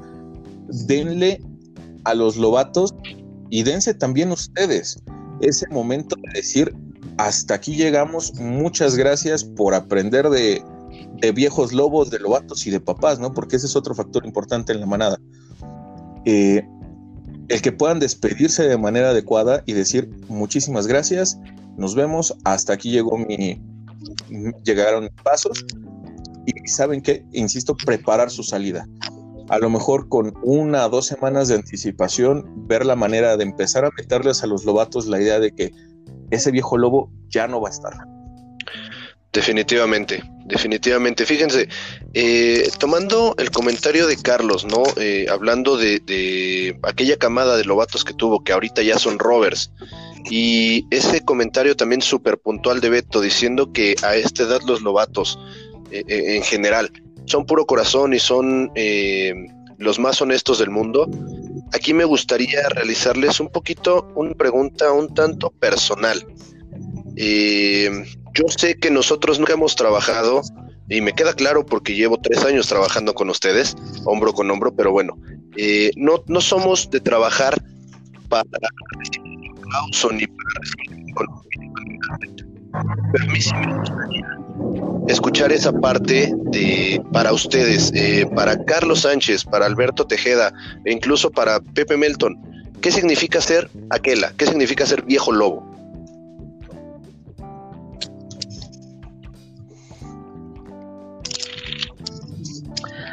denle a los lobatos y dense también ustedes ese momento de decir, hasta aquí llegamos, muchas gracias por aprender de, viejos lobos, de lobatos y de papás, ¿no? Porque ese es otro factor importante en la manada. Eh, el que puedan despedirse de manera adecuada y decir muchísimas gracias, nos vemos, hasta aquí llegó mi, llegaron pasos y saben que, insisto, preparar su salida. A lo mejor con una o dos semanas de anticipación, ver la manera de empezar a meterles a los lobatos la idea de que ese viejo lobo ya no va a estar. Definitivamente, definitivamente. Fíjense, eh, tomando el comentario de Carlos, ¿no? Eh, hablando de, aquella camada de lobatos que tuvo, que ahorita ya son rovers, y ese comentario también súper puntual de Beto, diciendo que a esta edad los lobatos, eh, en general, son puro corazón y son los más honestos del mundo. Aquí me gustaría realizarles un poquito una pregunta un tanto personal. Yo sé que nosotros nunca hemos trabajado, y me queda claro porque llevo tres años trabajando con ustedes, hombro con hombro, pero bueno, eh, no, no somos de trabajar para recibir aplauso ni para recibir pero a mí sí me gustaría escuchar esa parte de para ustedes, eh, para Carlos Sánchez, para Alberto Tejeda e incluso para Pepe Melton. ¿Qué significa ser aquela? ¿Qué significa ser viejo lobo?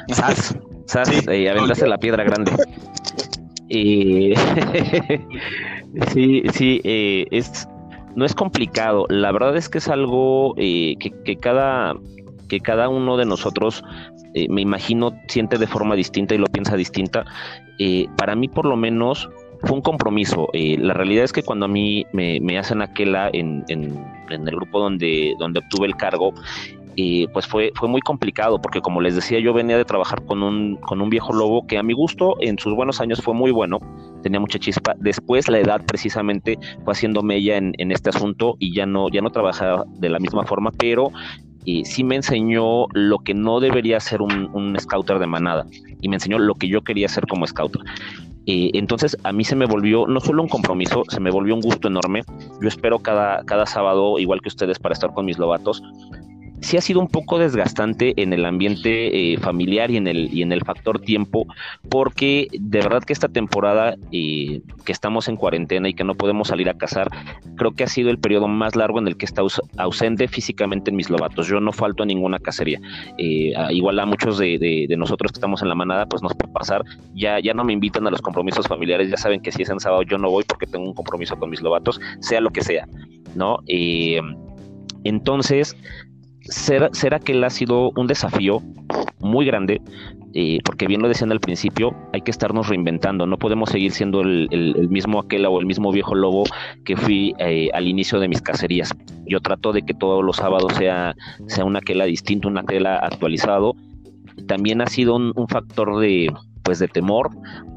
Sas, Sas, eh, aventaste la piedra grande. Y sí, sí, eh, es, no es complicado. La verdad es que es algo eh, que, cada, que cada uno de nosotros, eh, me imagino, siente de forma distinta y lo piensa distinta. para mí, por lo menos, fue un compromiso. la realidad es que cuando a mí me, me hacen aquella en, en, en, el grupo donde, donde obtuve el cargo, y pues fue, fue muy complicado porque como les decía yo venía de trabajar con un, con un viejo lobo que a mi gusto en sus buenos años fue muy bueno, tenía mucha chispa, después la edad precisamente fue haciendo mella en, en este asunto y ya no, ya no trabajaba de la misma forma, pero sí me enseñó lo que no debería ser un, un, scouter de manada y me enseñó lo que yo quería ser como scouter. entonces a mí se me volvió no solo un compromiso, se me volvió un gusto enorme. Yo espero cada, cada sábado, igual que ustedes, para estar con mis lobatos, sí ha sido un poco desgastante en el ambiente eh, familiar y en el y en el factor tiempo, porque de verdad que esta temporada eh, que estamos en cuarentena y que no podemos salir a cazar, creo que ha sido el periodo más largo en el que está ausente físicamente en mis lobatos. Yo no falto a ninguna cacería. Eh, igual a muchos de, nosotros que estamos en la manada, pues nos puede pasar. Ya, ya no me invitan a los compromisos familiares, ya saben que si es en sábado yo no voy porque tengo un compromiso con mis lobatos, sea lo que sea, ¿no? entonces, será que él ha sido un desafío muy grande, eh, porque bien lo decían al principio, hay que estarnos reinventando, no podemos seguir siendo el, mismo aquel o el mismo viejo lobo que fui eh, al inicio de mis cacerías. Yo trato de que todos los sábados sea, sea una aquela distinto, una aquela actualizado. También ha sido un factor de, pues de temor,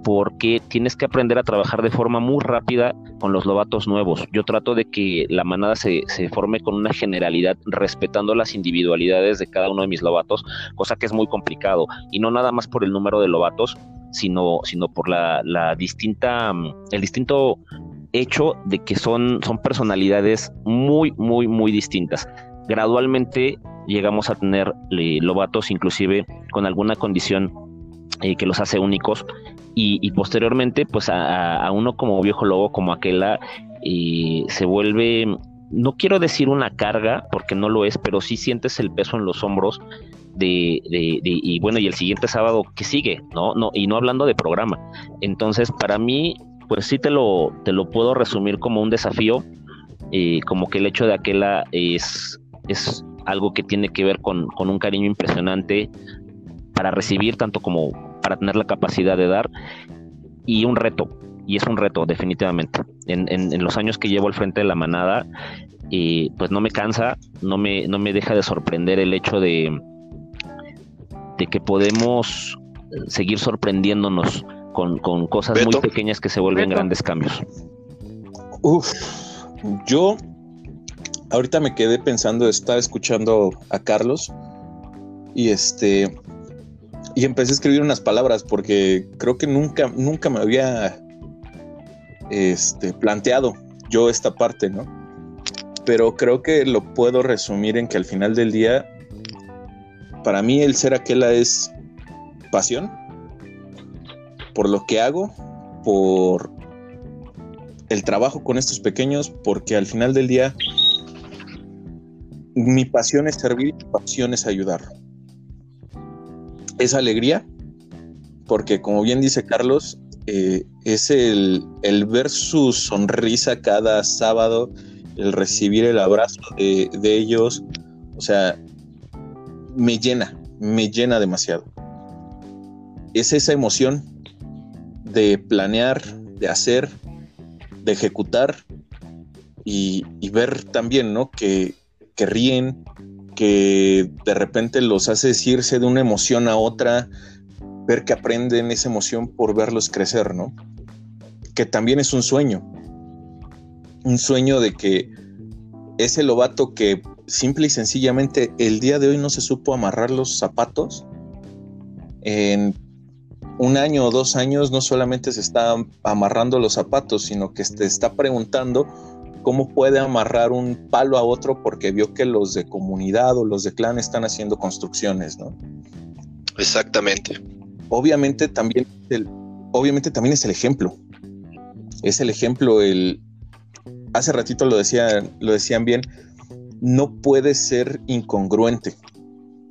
porque tienes que aprender a trabajar de forma muy rápida con los lobatos nuevos. Yo trato de que la manada se, se forme con una generalidad, respetando las individualidades de cada uno de mis lobatos, cosa que es muy complicado, y no nada más por el número de lobatos, sino, sino por la, la distinta, el distinto hecho de que son, son personalidades muy, muy, muy distintas. Gradualmente llegamos a tener eh, lobatos inclusive con alguna condición eh, que los hace únicos. Y, posteriormente pues a, uno como viejo lobo como aquella eh, se vuelve no quiero decir una carga porque no lo es pero sí sientes el peso en los hombros de, de, y bueno y el siguiente sábado que sigue no no y no hablando de programa. Entonces para mí pues sí te lo te lo puedo resumir como un desafío eh, como que el hecho de aquella es es algo que tiene que ver con, con un cariño impresionante para recibir tanto como para tener la capacidad de dar. y un reto, y es un reto definitivamente. En, los años que llevo al frente de la manada, y pues no me cansa, no me, no me deja de sorprender el hecho de, de que podemos seguir sorprendiéndonos con, cosas muy pequeñas que se vuelven grandes cambios. Uf, yo ahorita me quedé pensando, estaba escuchando a Carlos y este y empecé a escribir unas palabras porque creo que nunca nunca me había este planteado yo esta parte, ¿no? Pero creo que lo puedo resumir en que al final del día para mí el ser aquella es pasión por lo que hago, por el trabajo con estos pequeños, porque al final del día mi pasión es servir, mi pasión es ayudar. Es alegría, porque como bien dice Carlos, eh, es el, ver su sonrisa cada sábado, el recibir el abrazo de, de ellos, o sea, me llena, me llena demasiado. Es esa emoción de planear, de hacer, de ejecutar y, ver también, ¿no? Que, que ríen, que de repente los hace irse de una emoción a otra, ver que aprenden esa emoción por verlos crecer, ¿no? Que también es un sueño. Un sueño de que ese lobato que simple y sencillamente el día de hoy no se supo amarrar los zapatos, en un año o dos años no solamente se está amarrando los zapatos, sino que te está preguntando cómo puede amarrar un palo a otro porque vio que los de comunidad o los de clan están haciendo construcciones, ¿no? Exactamente. Obviamente también, el, obviamente también es el ejemplo. Es el ejemplo, el hace ratito lo decían, lo decían bien, no puede ser incongruente.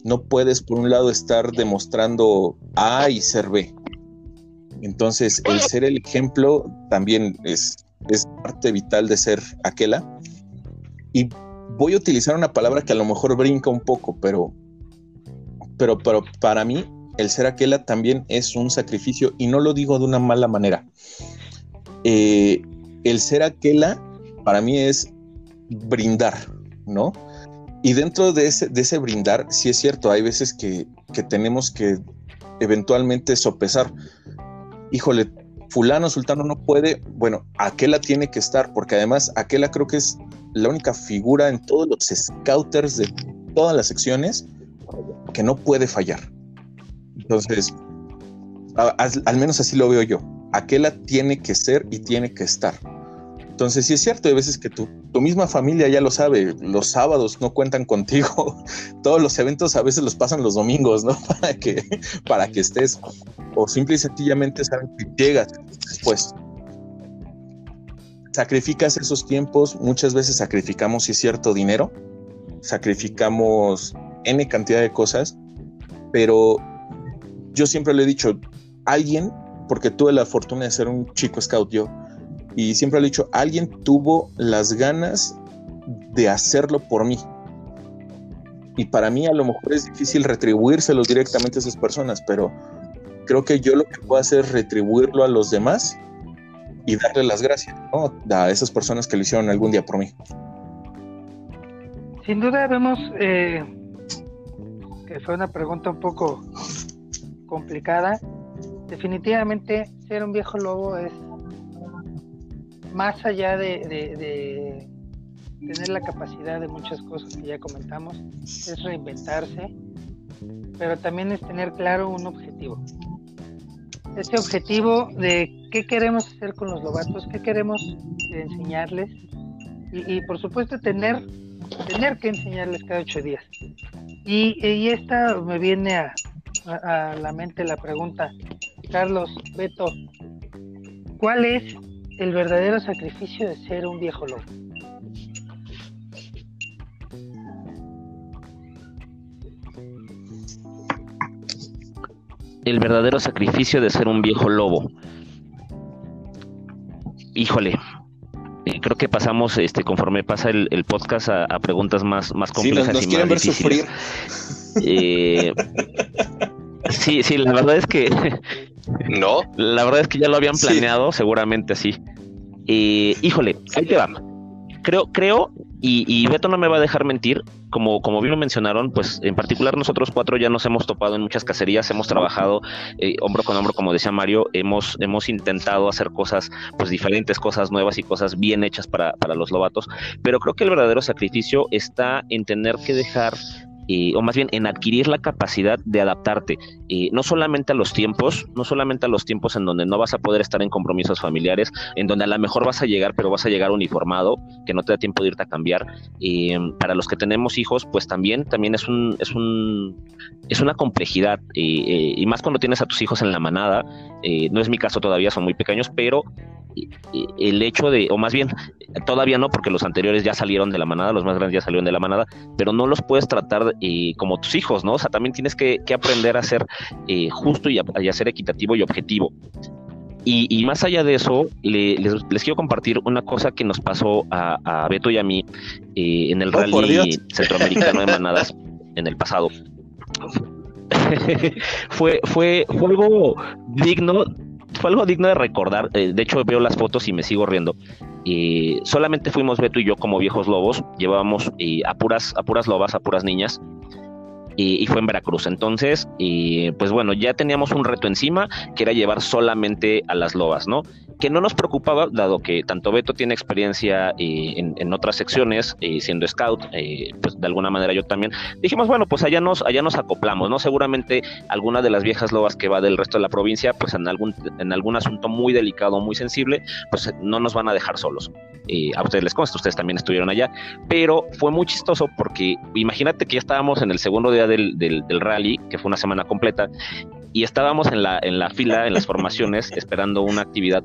No puedes, por un lado, estar demostrando A y ser B. Entonces, el ser el ejemplo también es, es parte vital de ser aquela. Y voy a utilizar una palabra que a lo mejor brinca un poco, pero, pero, pero para mí el ser aquela también es un sacrificio y no lo digo de una mala manera. Eh, el ser aquela para mí es brindar, ¿no? Y dentro de ese, de ese brindar, sí es cierto, hay veces que, que tenemos que eventualmente sopesar híjole, fulano, sultano no puede, bueno, Aquela tiene que estar, porque además Aquela creo que es la única figura en todos los scouters de todas las secciones que no puede fallar. Entonces, al menos así lo veo yo. Aquela tiene que ser y tiene que estar. Entonces, sí es cierto, hay veces que tu, tu misma familia ya lo sabe, los sábados no cuentan contigo, todos los eventos a veces los pasan los domingos, ¿no? Para que, para que estés, o simple y sencillamente saben que llegas después. Sacrificas esos tiempos, muchas veces sacrificamos, si es cierto, dinero, sacrificamos N cantidad de cosas, pero yo siempre le he dicho, alguien, porque tuve la fortuna de ser un chico scout yo, y siempre le he dicho, alguien tuvo las ganas de hacerlo por mí. Y para mí a lo mejor es difícil retribuírselo directamente a esas personas, pero creo que yo lo que puedo hacer es retribuirlo a los demás y darle las gracias a esas personas que lo hicieron algún día por mí. Sin duda vemos eh, que fue una pregunta un poco complicada. Definitivamente ser un viejo lobo es más allá de, tener la capacidad de muchas cosas que ya comentamos, es reinventarse, pero también es tener claro un objetivo. Ese objetivo de qué queremos hacer con los lobatos, qué queremos enseñarles y, por supuesto tener, tener que enseñarles cada ocho días. Y, y esta me viene a, a la mente la pregunta, Carlos, Beto, ¿cuál es el verdadero sacrificio de ser un viejo lobo. El verdadero sacrificio de ser un viejo lobo. Híjole, eh, creo que pasamos, este, conforme pasa el, podcast, a, preguntas más, más complejas y más difíciles. Eh, sí, sí, la verdad es que No. La verdad es que ya lo habían planeado, seguramente sí. Eh, híjole, ahí te va. Creo, creo, y, y, Beto no me va a dejar mentir, como, como bien lo mencionaron, pues en particular nosotros cuatro ya nos hemos topado en muchas cacerías, hemos trabajado eh, hombro con hombro, como decía Mario, hemos, hemos intentado hacer cosas, pues diferentes cosas nuevas y cosas bien hechas para, para los lobatos, pero creo que el verdadero sacrificio está en tener que dejar o más bien en adquirir la capacidad de adaptarte, no solamente a los tiempos, no solamente a los tiempos en donde no vas a poder estar en compromisos familiares, en donde a lo mejor vas a llegar, pero vas a llegar uniformado, que no te da tiempo de irte a cambiar. para los que tenemos hijos, pues también, también es un, es un, es una complejidad, y más cuando tienes a tus hijos en la manada, eh, no es mi caso todavía, son muy pequeños, pero el hecho de, o más bien, todavía no, porque los anteriores ya salieron de la manada, los más grandes ya salieron de la manada, pero no los puedes tratar eh, como tus hijos, ¿no? O sea, también tienes que, aprender a ser eh, justo y a, ser equitativo y objetivo. Y, más allá de eso, les, quiero compartir una cosa que nos pasó a, Beto y a mí eh, en el oh, rally centroamericano de manadas en el pasado. fue, fue, fue algo digno fue algo digno de recordar. Eh, de hecho, veo las fotos y me sigo riendo. y solamente fuimos Beto y yo como viejos lobos. Llevábamos eh, a, puras, a puras lobas, a puras niñas. Y, fue en Veracruz. Entonces, pues bueno, ya teníamos un reto encima que era llevar solamente a las lobas, ¿no? que no nos preocupaba, dado que tanto Beto tiene experiencia eh, en, otras secciones, eh, siendo scout, eh, pues de alguna manera yo también. Dijimos, bueno, pues allá nos, allá nos acoplamos, ¿no? Seguramente alguna de las viejas lobas que va del resto de la provincia, pues en algún, en algún asunto muy delicado, muy sensible, pues no nos van a dejar solos. A ustedes les consta, ustedes también estuvieron allá, pero fue muy chistoso porque imagínate que ya estábamos en el segundo día del, del, del rally, que fue una semana completa, y estábamos en la, en la fila, en las formaciones, esperando una actividad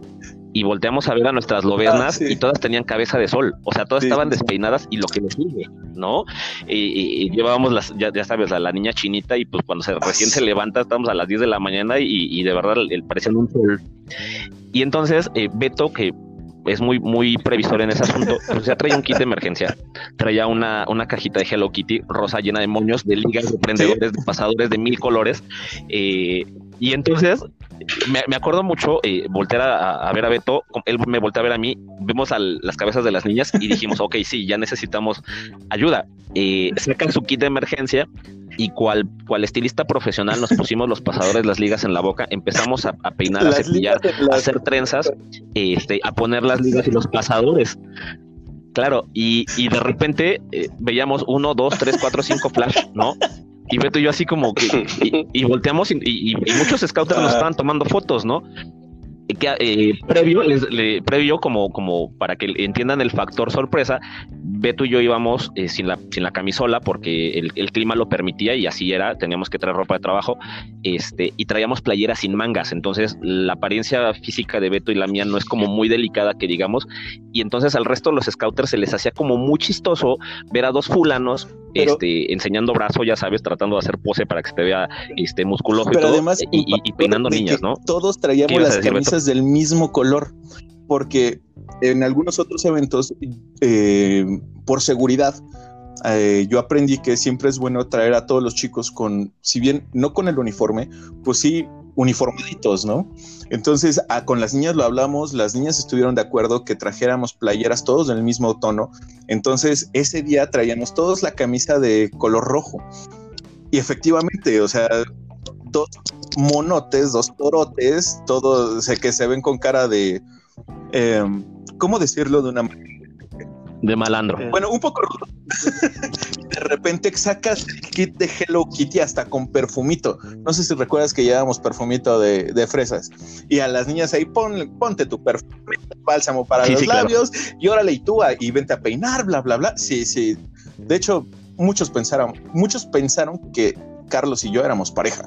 y volteamos a ver a nuestras lobeznas ah, y todas tenían cabeza de sol, o sea, todas estaban despeinadas y lo que les sigue, ¿no? Y, llevábamos las, ya, sabes, a la niña chinita y pues cuando se recién se levanta, estamos a las 10 de la mañana y, de verdad el, parecían un sol. Y entonces eh, Beto, que es muy, muy previsor en ese asunto, pues ya traía un kit de emergencia, traía una, una cajita de Hello Kitty rosa llena de moños, de ligas, de prendedores, de pasadores de mil colores, eh, y entonces me, acuerdo mucho eh, voltear a, ver a Beto, él me voltea a ver a mí, vemos las cabezas de las niñas y dijimos, ok, sí, ya necesitamos ayuda. Eh, sacan su kit de emergencia y cual, cual estilista profesional nos pusimos los pasadores, las ligas en la boca, empezamos a, peinar, a cepillar, a hacer trenzas, este, a poner las ligas y los pasadores. Claro, y, y de repente eh, veíamos uno, dos, tres, cuatro, cinco flash, ¿no? Y Beto y yo así como que, y, volteamos y, muchos scouts nos estaban tomando fotos, ¿no? Que eh, previo, previo como, como para que entiendan el factor sorpresa, Beto y yo íbamos eh, sin, la, sin la camisola porque el, clima lo permitía y así era, teníamos que traer ropa de trabajo este, y traíamos playeras sin mangas, entonces la apariencia física de Beto y la mía no es como muy delicada que digamos, y entonces al resto de los scouters se les hacía como muy chistoso ver a dos fulanos este, enseñando brazo, ya sabes, tratando de hacer pose para que se te vea este, musculoso y, además, y, peinando niñas, ¿no? Todos traíamos las camisas del mismo color, porque en algunos otros eventos, eh, por seguridad, eh, yo aprendí que siempre es bueno traer a todos los chicos con, si bien no con el uniforme, pues sí uniformaditos, ¿no? Entonces, ah, con las niñas lo hablamos, las niñas estuvieron de acuerdo que trajéramos playeras todos del mismo tono. Entonces, ese día traíamos todos la camisa de color rojo. Y efectivamente, o sea, dos monotes, dos torotes, todos que se ven con cara de, em, ¿cómo decirlo de una manera? De malandro. Bueno, un poco de repente sacas el kit de Hello Kitty hasta con perfumito. No sé si recuerdas que llevábamos perfumito de, fresas. Y a las niñas ahí, pon, ponte tu perfume, bálsamo para los labios, y órale, y tú, y vente a peinar, bla, bla, bla. Sí, sí. De hecho, muchos pensaron, muchos pensaron que Carlos y yo éramos pareja.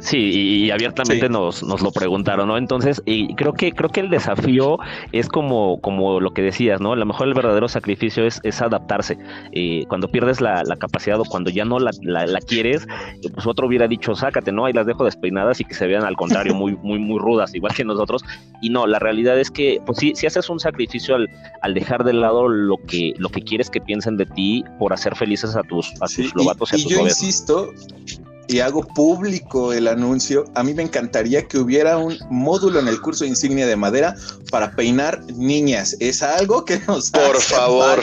Sí, y, abiertamente nos, nos lo preguntaron, ¿no? Entonces, y creo que, creo que el desafío es como, como lo que decías, ¿no? A lo mejor el verdadero sacrificio es, es adaptarse. Eh, cuando pierdes la, capacidad o cuando ya no la, la, quieres, pues otro hubiera dicho, sácate, ¿no? Ahí las dejo despeinadas y que se vean al contrario, muy, muy, muy rudas, igual que nosotros. Y no, la realidad es que, pues sí, si haces un sacrificio al, al dejar de lado lo que, lo que quieres que piensen de ti por hacer felices a tus, a tus lobatos y, a tus yo insisto y hago público el anuncio, a mí me encantaría que hubiera un módulo en el curso de insignia de madera para peinar niñas. Es algo que nos Por favor.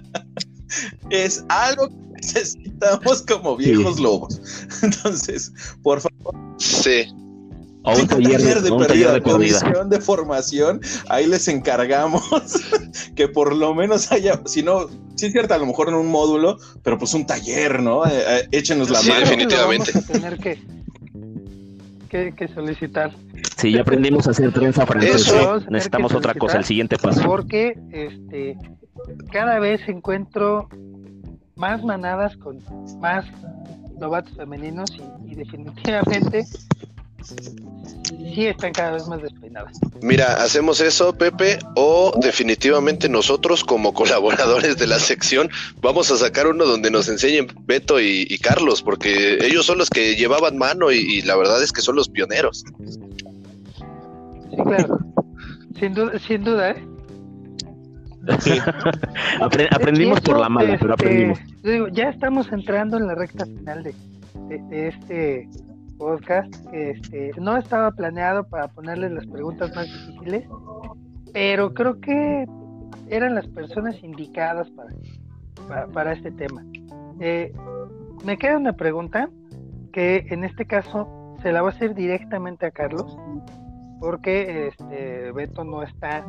es algo que necesitamos como viejos lobos. Entonces, por favor. Sí. O un taller, de, un de, de formación, ahí les encargamos que por lo menos haya, si no, sí es cierto, a lo mejor en un módulo, pero pues un taller, ¿no? Eh, eh, échenos la sí, mano. definitivamente. Vamos a tener que, que, que, solicitar. Sí, ya aprendimos a hacer trenza francesa. Necesitamos otra cosa, el siguiente paso. Porque este, cada vez encuentro más manadas con más novatos femeninos y, y definitivamente sí están cada vez más despeinadas. Mira, hacemos eso, Pepe, o definitivamente nosotros como colaboradores de la sección vamos a sacar uno donde nos enseñen Beto y, y Carlos, porque ellos son los que llevaban mano y, y, la verdad es que son los pioneros. Sí, claro. sin duda, sin duda, ¿eh? aprendimos por la mala, este, pero aprendimos. Digo, ya estamos entrando en la recta final de, de, de este podcast este, no estaba planeado para ponerles las preguntas más difíciles, pero creo que eran las personas indicadas para, para, este tema. Eh, me queda una pregunta que en este caso se la voy a hacer directamente a Carlos, porque este Beto no está,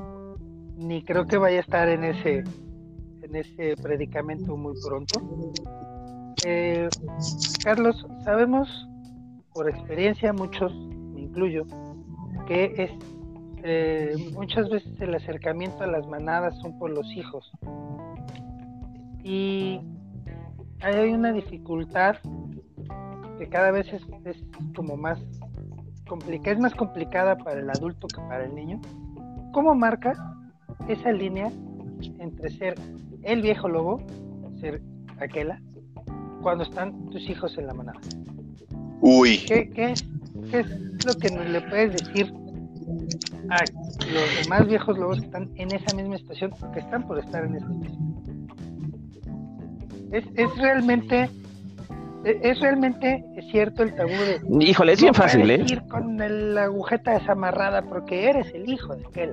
ni creo que vaya a estar en ese, en ese predicamento muy pronto. Eh, Carlos, sabemos por experiencia, muchos, me incluyo, que es eh, muchas veces el acercamiento a las manadas son por los hijos. Y hay una dificultad que cada vez es, es como más complicada, es más complicada para el adulto que para el niño. ¿Cómo marcas esa línea entre ser el viejo lobo, ser aquela, cuando están tus hijos en la manada? Uy. ¿Qué, qué, qué es lo que nos le puedes decir a los demás viejos lobos que están en esa misma situación o que están por estar en esa situación? Es, es realmente es realmente cierto el tabú de híjole es bien fácil eh ir con el, la agujeta desamarrada porque eres el hijo de aquel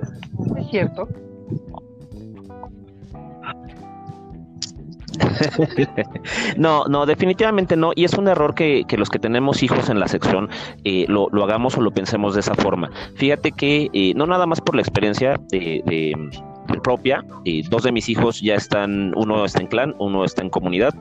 es cierto no, no, definitivamente no. Y es un error que, los que tenemos hijos en la sección eh, lo, lo, hagamos o lo pensemos de esa forma. Fíjate que eh, no nada más por la experiencia de propia. Eh, dos de mis hijos ya están, uno está en clan, uno está en comunidad.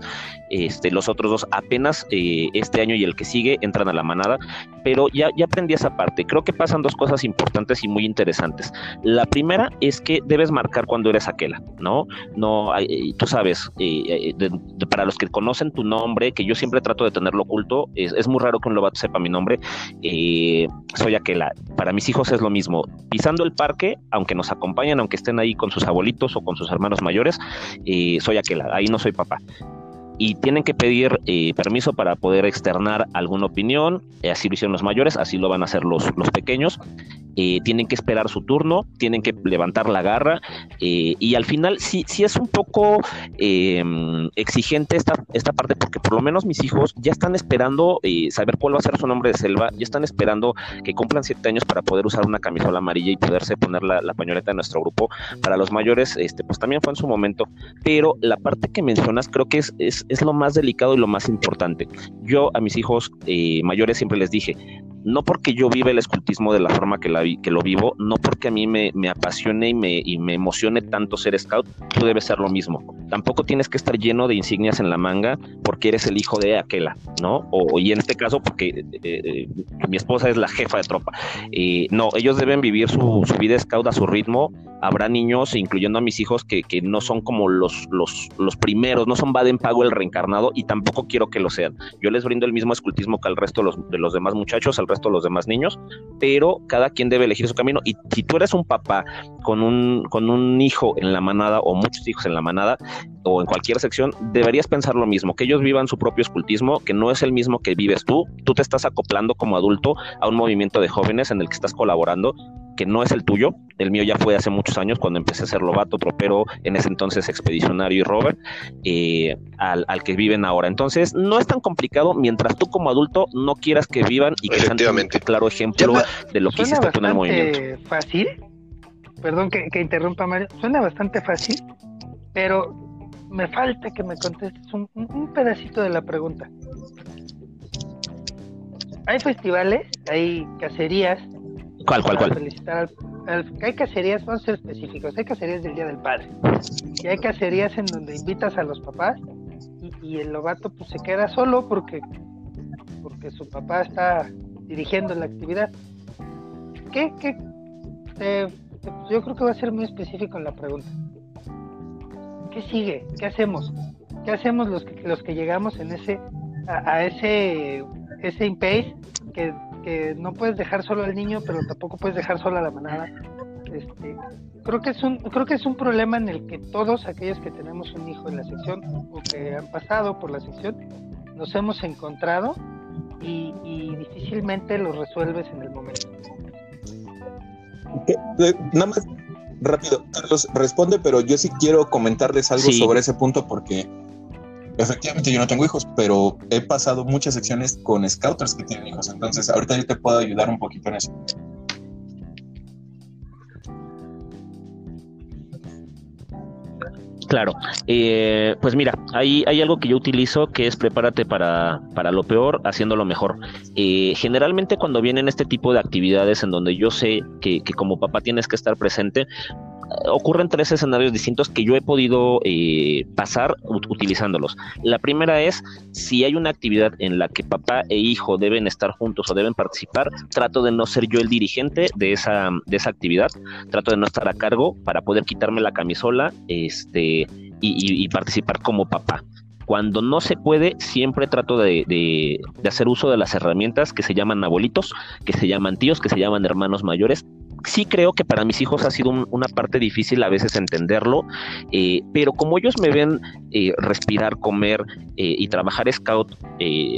Este, los otros dos apenas eh, este año y el que sigue entran a la manada, pero ya, ya aprendí esa parte. Creo que pasan dos cosas importantes y muy interesantes. La primera es que debes marcar cuando eres aquela, ¿no? No, eh, tú sabes, eh, de, para los que conocen tu nombre, que yo siempre trato de tenerlo oculto, es, es muy raro que un lobato sepa mi nombre, eh, soy aquela. Para mis hijos es lo mismo. Pisando el parque, aunque nos acompañan, aunque estén ahí con sus abuelitos o con sus hermanos mayores, eh, soy aquela, ahí no soy papá. Y tienen que pedir eh, permiso para poder externar alguna opinión, eh, así lo hicieron los mayores, así lo van a hacer los, los pequeños. Eh, tienen que esperar su turno, tienen que levantar la garra y al final sí, sí es un poco exigente esta, esta parte porque por lo menos mis hijos ya están esperando saber cuál va a ser su nombre de selva, ya están esperando que cumplan siete años para poder usar una camisola amarilla y poderse poner la, la pañoleta de nuestro grupo. Para los mayores, este, pues también fue en su momento, pero la parte que mencionas creo que es, es, es lo más delicado y lo más importante. Yo a mis hijos eh, mayores siempre les dije, no porque yo vive el escultismo de la forma que, la, que lo vivo, no porque a mí me, apasione y me, y me, emocione tanto ser scout, tú debes ser lo mismo. Tampoco tienes que estar lleno de insignias en la manga porque eres el hijo de aquela, ¿no? O, y en este caso porque eh, eh, mi esposa es la jefa de tropa. Eh, no, ellos deben vivir su, vida scout a su ritmo. Habrá niños, incluyendo a mis hijos, que, no son como los primeros, no son Baden Pago el reencarnado y tampoco quiero que lo sean. Yo les brindo el mismo escultismo que al resto de los, de los demás muchachos, al resto de los demás niños, pero cada quien debe elegir su camino. Y si tú eres un papá con un, con un hijo en la manada o muchos hijos en la manada o en cualquier sección, deberías pensar lo mismo, que ellos vivan su propio escultismo, que no es el mismo que vives tú. Tú te estás acoplando como adulto a un movimiento de jóvenes en el que estás colaborando que no es el tuyo. El mío ya fue hace muchos años cuando empecé a ser lobato, tropero, en ese entonces expedicionario y rover, eh, al, que viven ahora. Entonces, no es tan complicado mientras tú como adulto no quieras que vivan y que sean un claro ejemplo de lo que hiciste tú en el movimiento. fácil, perdón que, que interrumpa Mario, suena bastante fácil, pero me falta que me contestes un, pedacito de la pregunta. Hay festivales, hay cacerías. ¿Cuál, cuál, cuál? Felicitar hay cacerías, vamos a ser específicos, hay cacerías del Día del Padre. Y hay cacerías en donde invitas a los papás y, el lobato pues se queda solo porque, porque su papá está dirigiendo la actividad. ¿Qué, qué? Eh, yo creo que va a ser muy específico en la pregunta. ¿qué sigue? ¿Qué hacemos? ¿Qué hacemos los que, los que llegamos en ese a, ese ese impace que, que, no puedes dejar solo al niño, pero tampoco puedes dejar solo a la manada? Este, creo que es un creo que es un problema en el que todos aquellos que tenemos un hijo en la sección o que han pasado por la sección nos hemos encontrado y, y difícilmente lo resuelves en el momento. Eh, nada más rápido, Carlos, responde, pero yo sí quiero comentarles algo sobre ese punto porque efectivamente yo no tengo hijos, pero he pasado muchas secciones con scouters que tienen hijos, entonces ahorita yo te puedo ayudar un poquito en eso. Claro, eh, pues mira, hay, hay algo que yo utilizo que es prepárate para, para lo peor haciendo lo mejor. Eh, generalmente cuando vienen este tipo de actividades en donde yo sé que, que como papá tienes que estar presente, ocurren tres escenarios distintos que yo he podido eh, pasar utilizándolos. La primera es si hay una actividad en la que papá e hijo deben estar juntos o deben participar, trato de no ser yo el dirigente de esa, de esa actividad, trato de no estar a cargo para poder quitarme la camisola este, y, participar como papá. Cuando no se puede, siempre trato de, de, hacer uso de las herramientas que se llaman abuelitos, que se llaman tíos, que se llaman hermanos mayores, sí creo que para mis hijos ha sido una parte difícil a veces entenderlo, eh, pero como ellos me ven eh, respirar, comer eh, y trabajar scout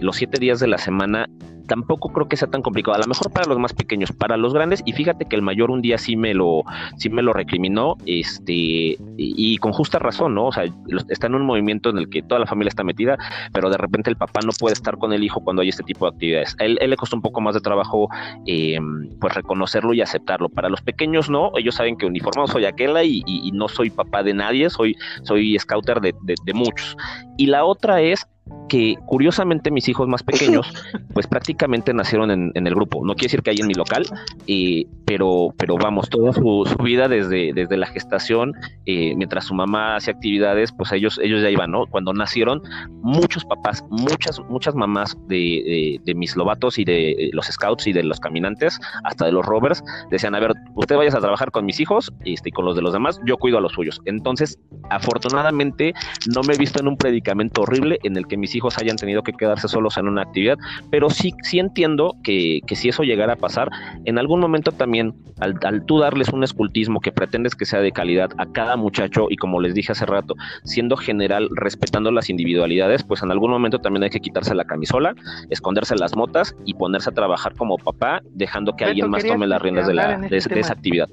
los siete días de la semana, tampoco creo que sea tan complicado. A lo mejor para los más pequeños, para los grandes, y fíjate que el mayor un día sí me lo, sí me lo recriminó, este, y, con justa razón, ¿no? O sea, está en un movimiento en el que toda la familia está metida, pero de repente el papá no puede estar con el hijo cuando hay este tipo de actividades. A él, le costó un poco más de trabajo, em, pues reconocerlo y aceptarlo. Para los pequeños no, ellos saben que uniformado soy aquella y, no soy papá de nadie, soy, soy scouter de, de muchos. Y la otra es que curiosamente mis hijos más pequeños, pues prácticamente nacieron en, el grupo. No quiere decir que hay en mi local, eh, pero, pero vamos, toda su, vida desde, desde la gestación, eh, mientras su mamá hacía actividades, pues ellos, ellos ya iban, ¿no? Cuando nacieron, muchos papás, muchas, muchas mamás de, mis lobatos y de los scouts y de los caminantes, hasta de los rovers, decían, a ver, usted vayas a trabajar con mis hijos este, y con los de los demás, yo cuido a los suyos. Entonces, afortunadamente, no me he visto en un predicamento horrible en el que mis hijos hayan tenido que quedarse solos en una actividad, pero sí, sí entiendo que, que si eso llegara a pasar, en algún momento también, al, al, tú darles un escultismo que pretendes que sea de calidad a cada muchacho y como les dije hace rato, siendo general, respetando las individualidades, pues en algún momento también hay que quitarse la camisola, esconderse las motas y ponerse a trabajar como papá, dejando que alguien más tome las riendas de, la, de, este esa actividad.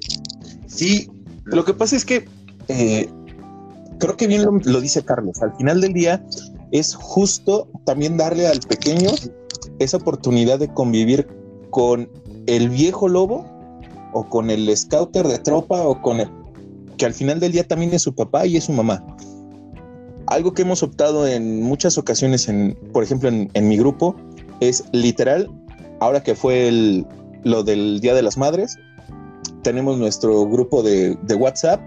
Sí, lo que pasa es que eh, creo que bien lo, dice Carlos. Al final del día, es justo también darle al pequeño esa oportunidad de convivir con el viejo lobo o con el scouter de tropa o con el que al final del día también es su papá y es su mamá. Algo que hemos optado en muchas ocasiones, en, por ejemplo, en, mi grupo, es literal, ahora que fue el, lo del Día de las Madres, tenemos nuestro grupo de, de WhatsApp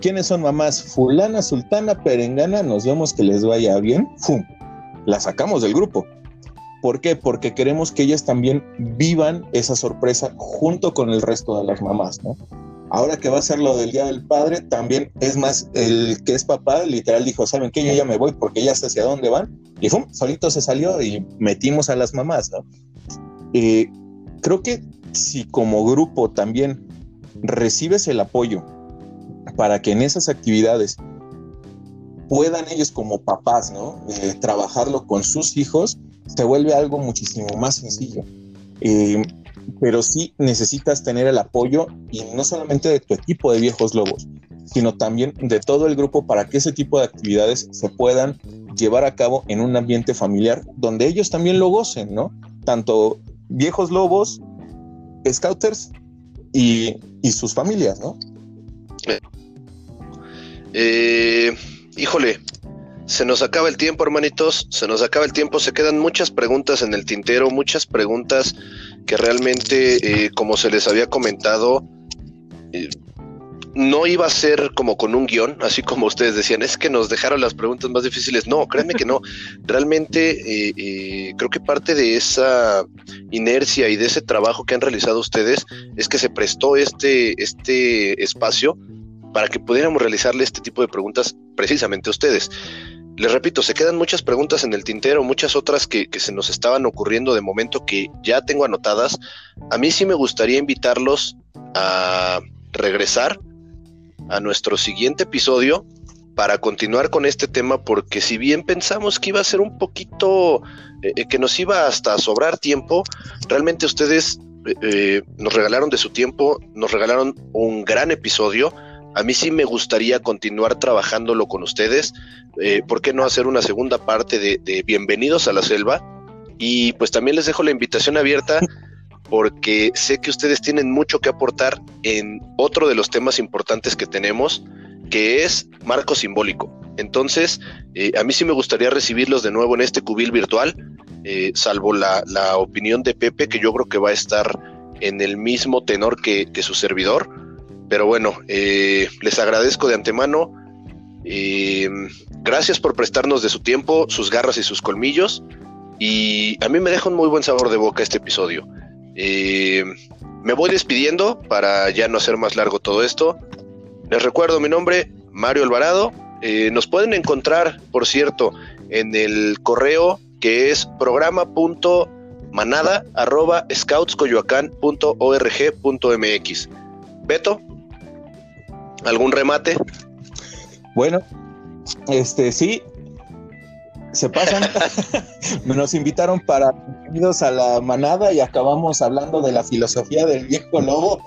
¿Quiénes son mamás? Fulana, Sultana, Perengana, nos vemos que les vaya bien. ¡Fum! La sacamos del grupo. ¿Por qué? Porque queremos que ellas también vivan esa sorpresa junto con el resto de las mamás. Ahora que va a ser lo del Día del Padre, también es más, el que es papá literal dijo, ¿saben qué? Yo ya me voy porque ya sé hacia dónde van. Y ¡fum! Solito se salió y metimos a las mamás, ¿no? Creo que si como grupo también recibes el apoyo para que en esas actividades puedan ellos como papás, ¿no? Eh, trabajarlo con sus hijos, se vuelve algo muchísimo más sencillo. Eh, pero sí necesitas tener el apoyo y no solamente de tu equipo de viejos lobos, sino también de todo el grupo para que ese tipo de actividades se puedan llevar a cabo en un ambiente familiar donde ellos también lo gocen, ¿no? Tanto viejos lobos, scouters y, sus familias, ¿no? Eh, híjole, se nos acaba el tiempo, hermanitos, se nos acaba el tiempo, se quedan muchas preguntas en el tintero, muchas preguntas que realmente, eh, como se les había comentado, eh, no iba a ser como con un guion, así como ustedes decían, es que nos dejaron las preguntas más difíciles. No, créanme que no. Realmente eh, creo que parte de esa inercia y de ese trabajo que han realizado ustedes es que se prestó este, este espacio para que pudiéramos realizarle este tipo de preguntas precisamente a ustedes les repito, se quedan muchas preguntas en el tintero, muchas otras que, se nos estaban ocurriendo de momento que ya tengo anotadas. A mí sí me gustaría invitarlos a regresar a nuestro siguiente episodio para continuar con este tema, porque si bien pensamos que iba a ser un poquito, eh, eh, que nos iba hasta a sobrar tiempo, realmente ustedes eh, nos regalaron de su tiempo, nos regalaron un gran episodio a mí sí me gustaría continuar trabajándolo con ustedes. Eh, ¿Por qué no hacer una segunda parte de, Bienvenidos a la Selva? Y pues también les dejo la invitación abierta porque sé que ustedes tienen mucho que aportar en otro de los temas importantes que tenemos, que es marco simbólico. Entonces, eh, a mí sí me gustaría recibirlos de nuevo en este cubil virtual, eh, salvo la, opinión de Pepe, que yo creo que va a estar en el mismo tenor que su servidor pero bueno, eh, les agradezco de antemano. Eh, gracias por prestarnos de su tiempo, sus garras y sus colmillos. Y a mí me deja un muy buen sabor de boca este episodio. Eh, me voy despidiendo para ya no hacer más largo todo esto. Les recuerdo mi nombre, Mario Alvarado. nos pueden encontrar, por cierto, en el correo que es programa.manada.scoutscoyoacán.org.mx. Beto. ¿Algún remate? Bueno, este sí, se pasan. Nos invitaron para bienvenidos a la manada y acabamos hablando de la filosofía del viejo lobo.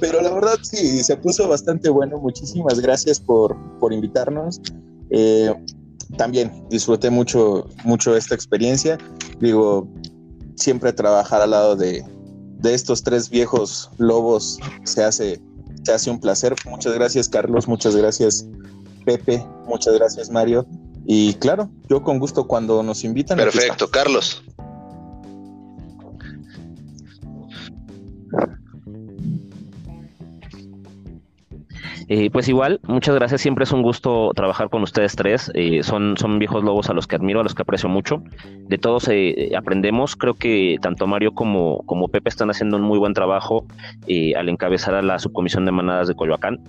Pero la verdad sí, se puso bastante bueno. Muchísimas gracias por, por invitarnos. Eh, también disfruté mucho, mucho esta experiencia. Digo, siempre trabajar al lado de, de estos tres viejos lobos se hace, se hace un placer. Muchas gracias, Carlos. Muchas gracias, Pepe. Muchas gracias, Mario. Y claro, yo con gusto cuando nos invitan. Perfecto, Carlos. Eh, pues igual, muchas gracias. Siempre es un gusto trabajar con ustedes tres. Eh, son, son viejos lobos a los que admiro, a los que aprecio mucho. De todos eh, aprendemos. Creo que tanto Mario como, como Pepe están haciendo un muy buen trabajo al encabezar a la subcomisión de manadas de Coyoacán.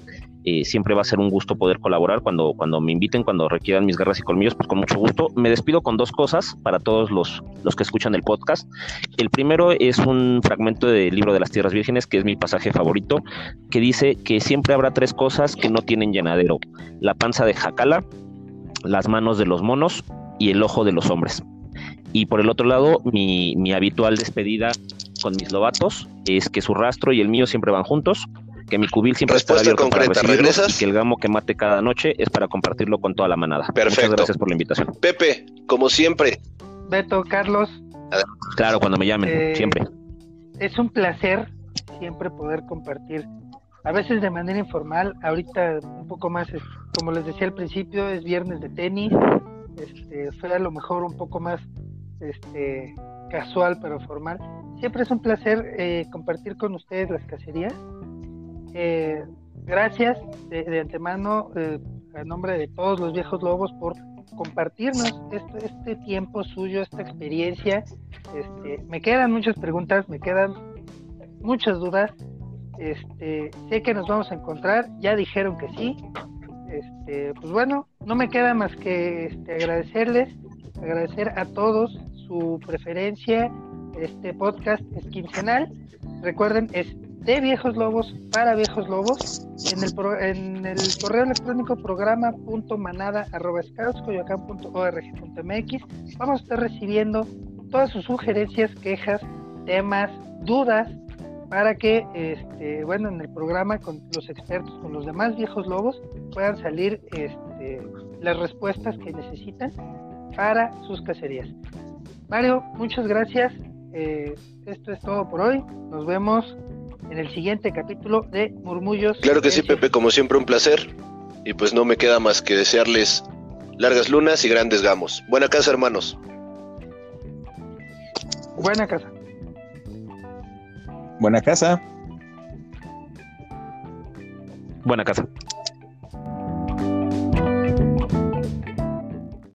Eh, siempre va a ser un gusto poder colaborar cuando, cuando me inviten, cuando requieran mis garras y colmillos, pues con mucho gusto. Me despido con dos cosas para todos los, los que escuchan el podcast. El primero es un fragmento del libro de las Tierras Vírgenes, que es mi pasaje favorito, que dice que siempre habrá tres cosas que no tienen llenadero. La panza de Jacala, las manos de los monos y el ojo de los hombres. Y por el otro lado, mi, mi habitual despedida con mis lobatos es que su rastro y el mío siempre van juntos que mi cubil siempre está abierto concreta, para ¿regresas? y que el gamo que mate cada noche es para compartirlo con toda la manada. Perfecto. Muchas gracias por la invitación. Pepe, como siempre. Beto, Carlos. Claro, cuando me llamen, eh, siempre. Es un placer siempre poder compartir, a veces de manera informal, ahorita un poco más, como les decía al principio, es viernes de tenis, este, fue a lo mejor un poco más este, casual pero formal. Siempre es un placer eh, compartir con ustedes las cacerías eh, gracias de, antemano, eh, a nombre de todos los viejos lobos, por compartirnos este, este tiempo suyo, esta experiencia. Este, me quedan muchas preguntas, me quedan muchas dudas. Este, sé que nos vamos a encontrar, ya dijeron que sí. Este, pues bueno, no me queda más que este, agradecerles, agradecer a todos su preferencia. Este podcast es quincenal. Recuerden, es de Viejos Lobos para Viejos Lobos en el, en el correo electrónico programa.manada.scoutscoyoacán.org.mx. Vamos a estar recibiendo todas sus sugerencias, quejas, temas, dudas, para que, este, bueno, en el programa con los expertos, con los demás viejos lobos, puedan salir este, las respuestas que necesitan para sus cacerías. Mario, muchas gracias. Eh, esto es todo por hoy. Nos vemos en el siguiente capítulo de Murmullos. Claro que sí, Pepe, como siempre un placer. Y pues no me queda más que desearles largas lunas y grandes gamos. Buena casa, hermanos. Buena casa. Buena casa. Buena casa.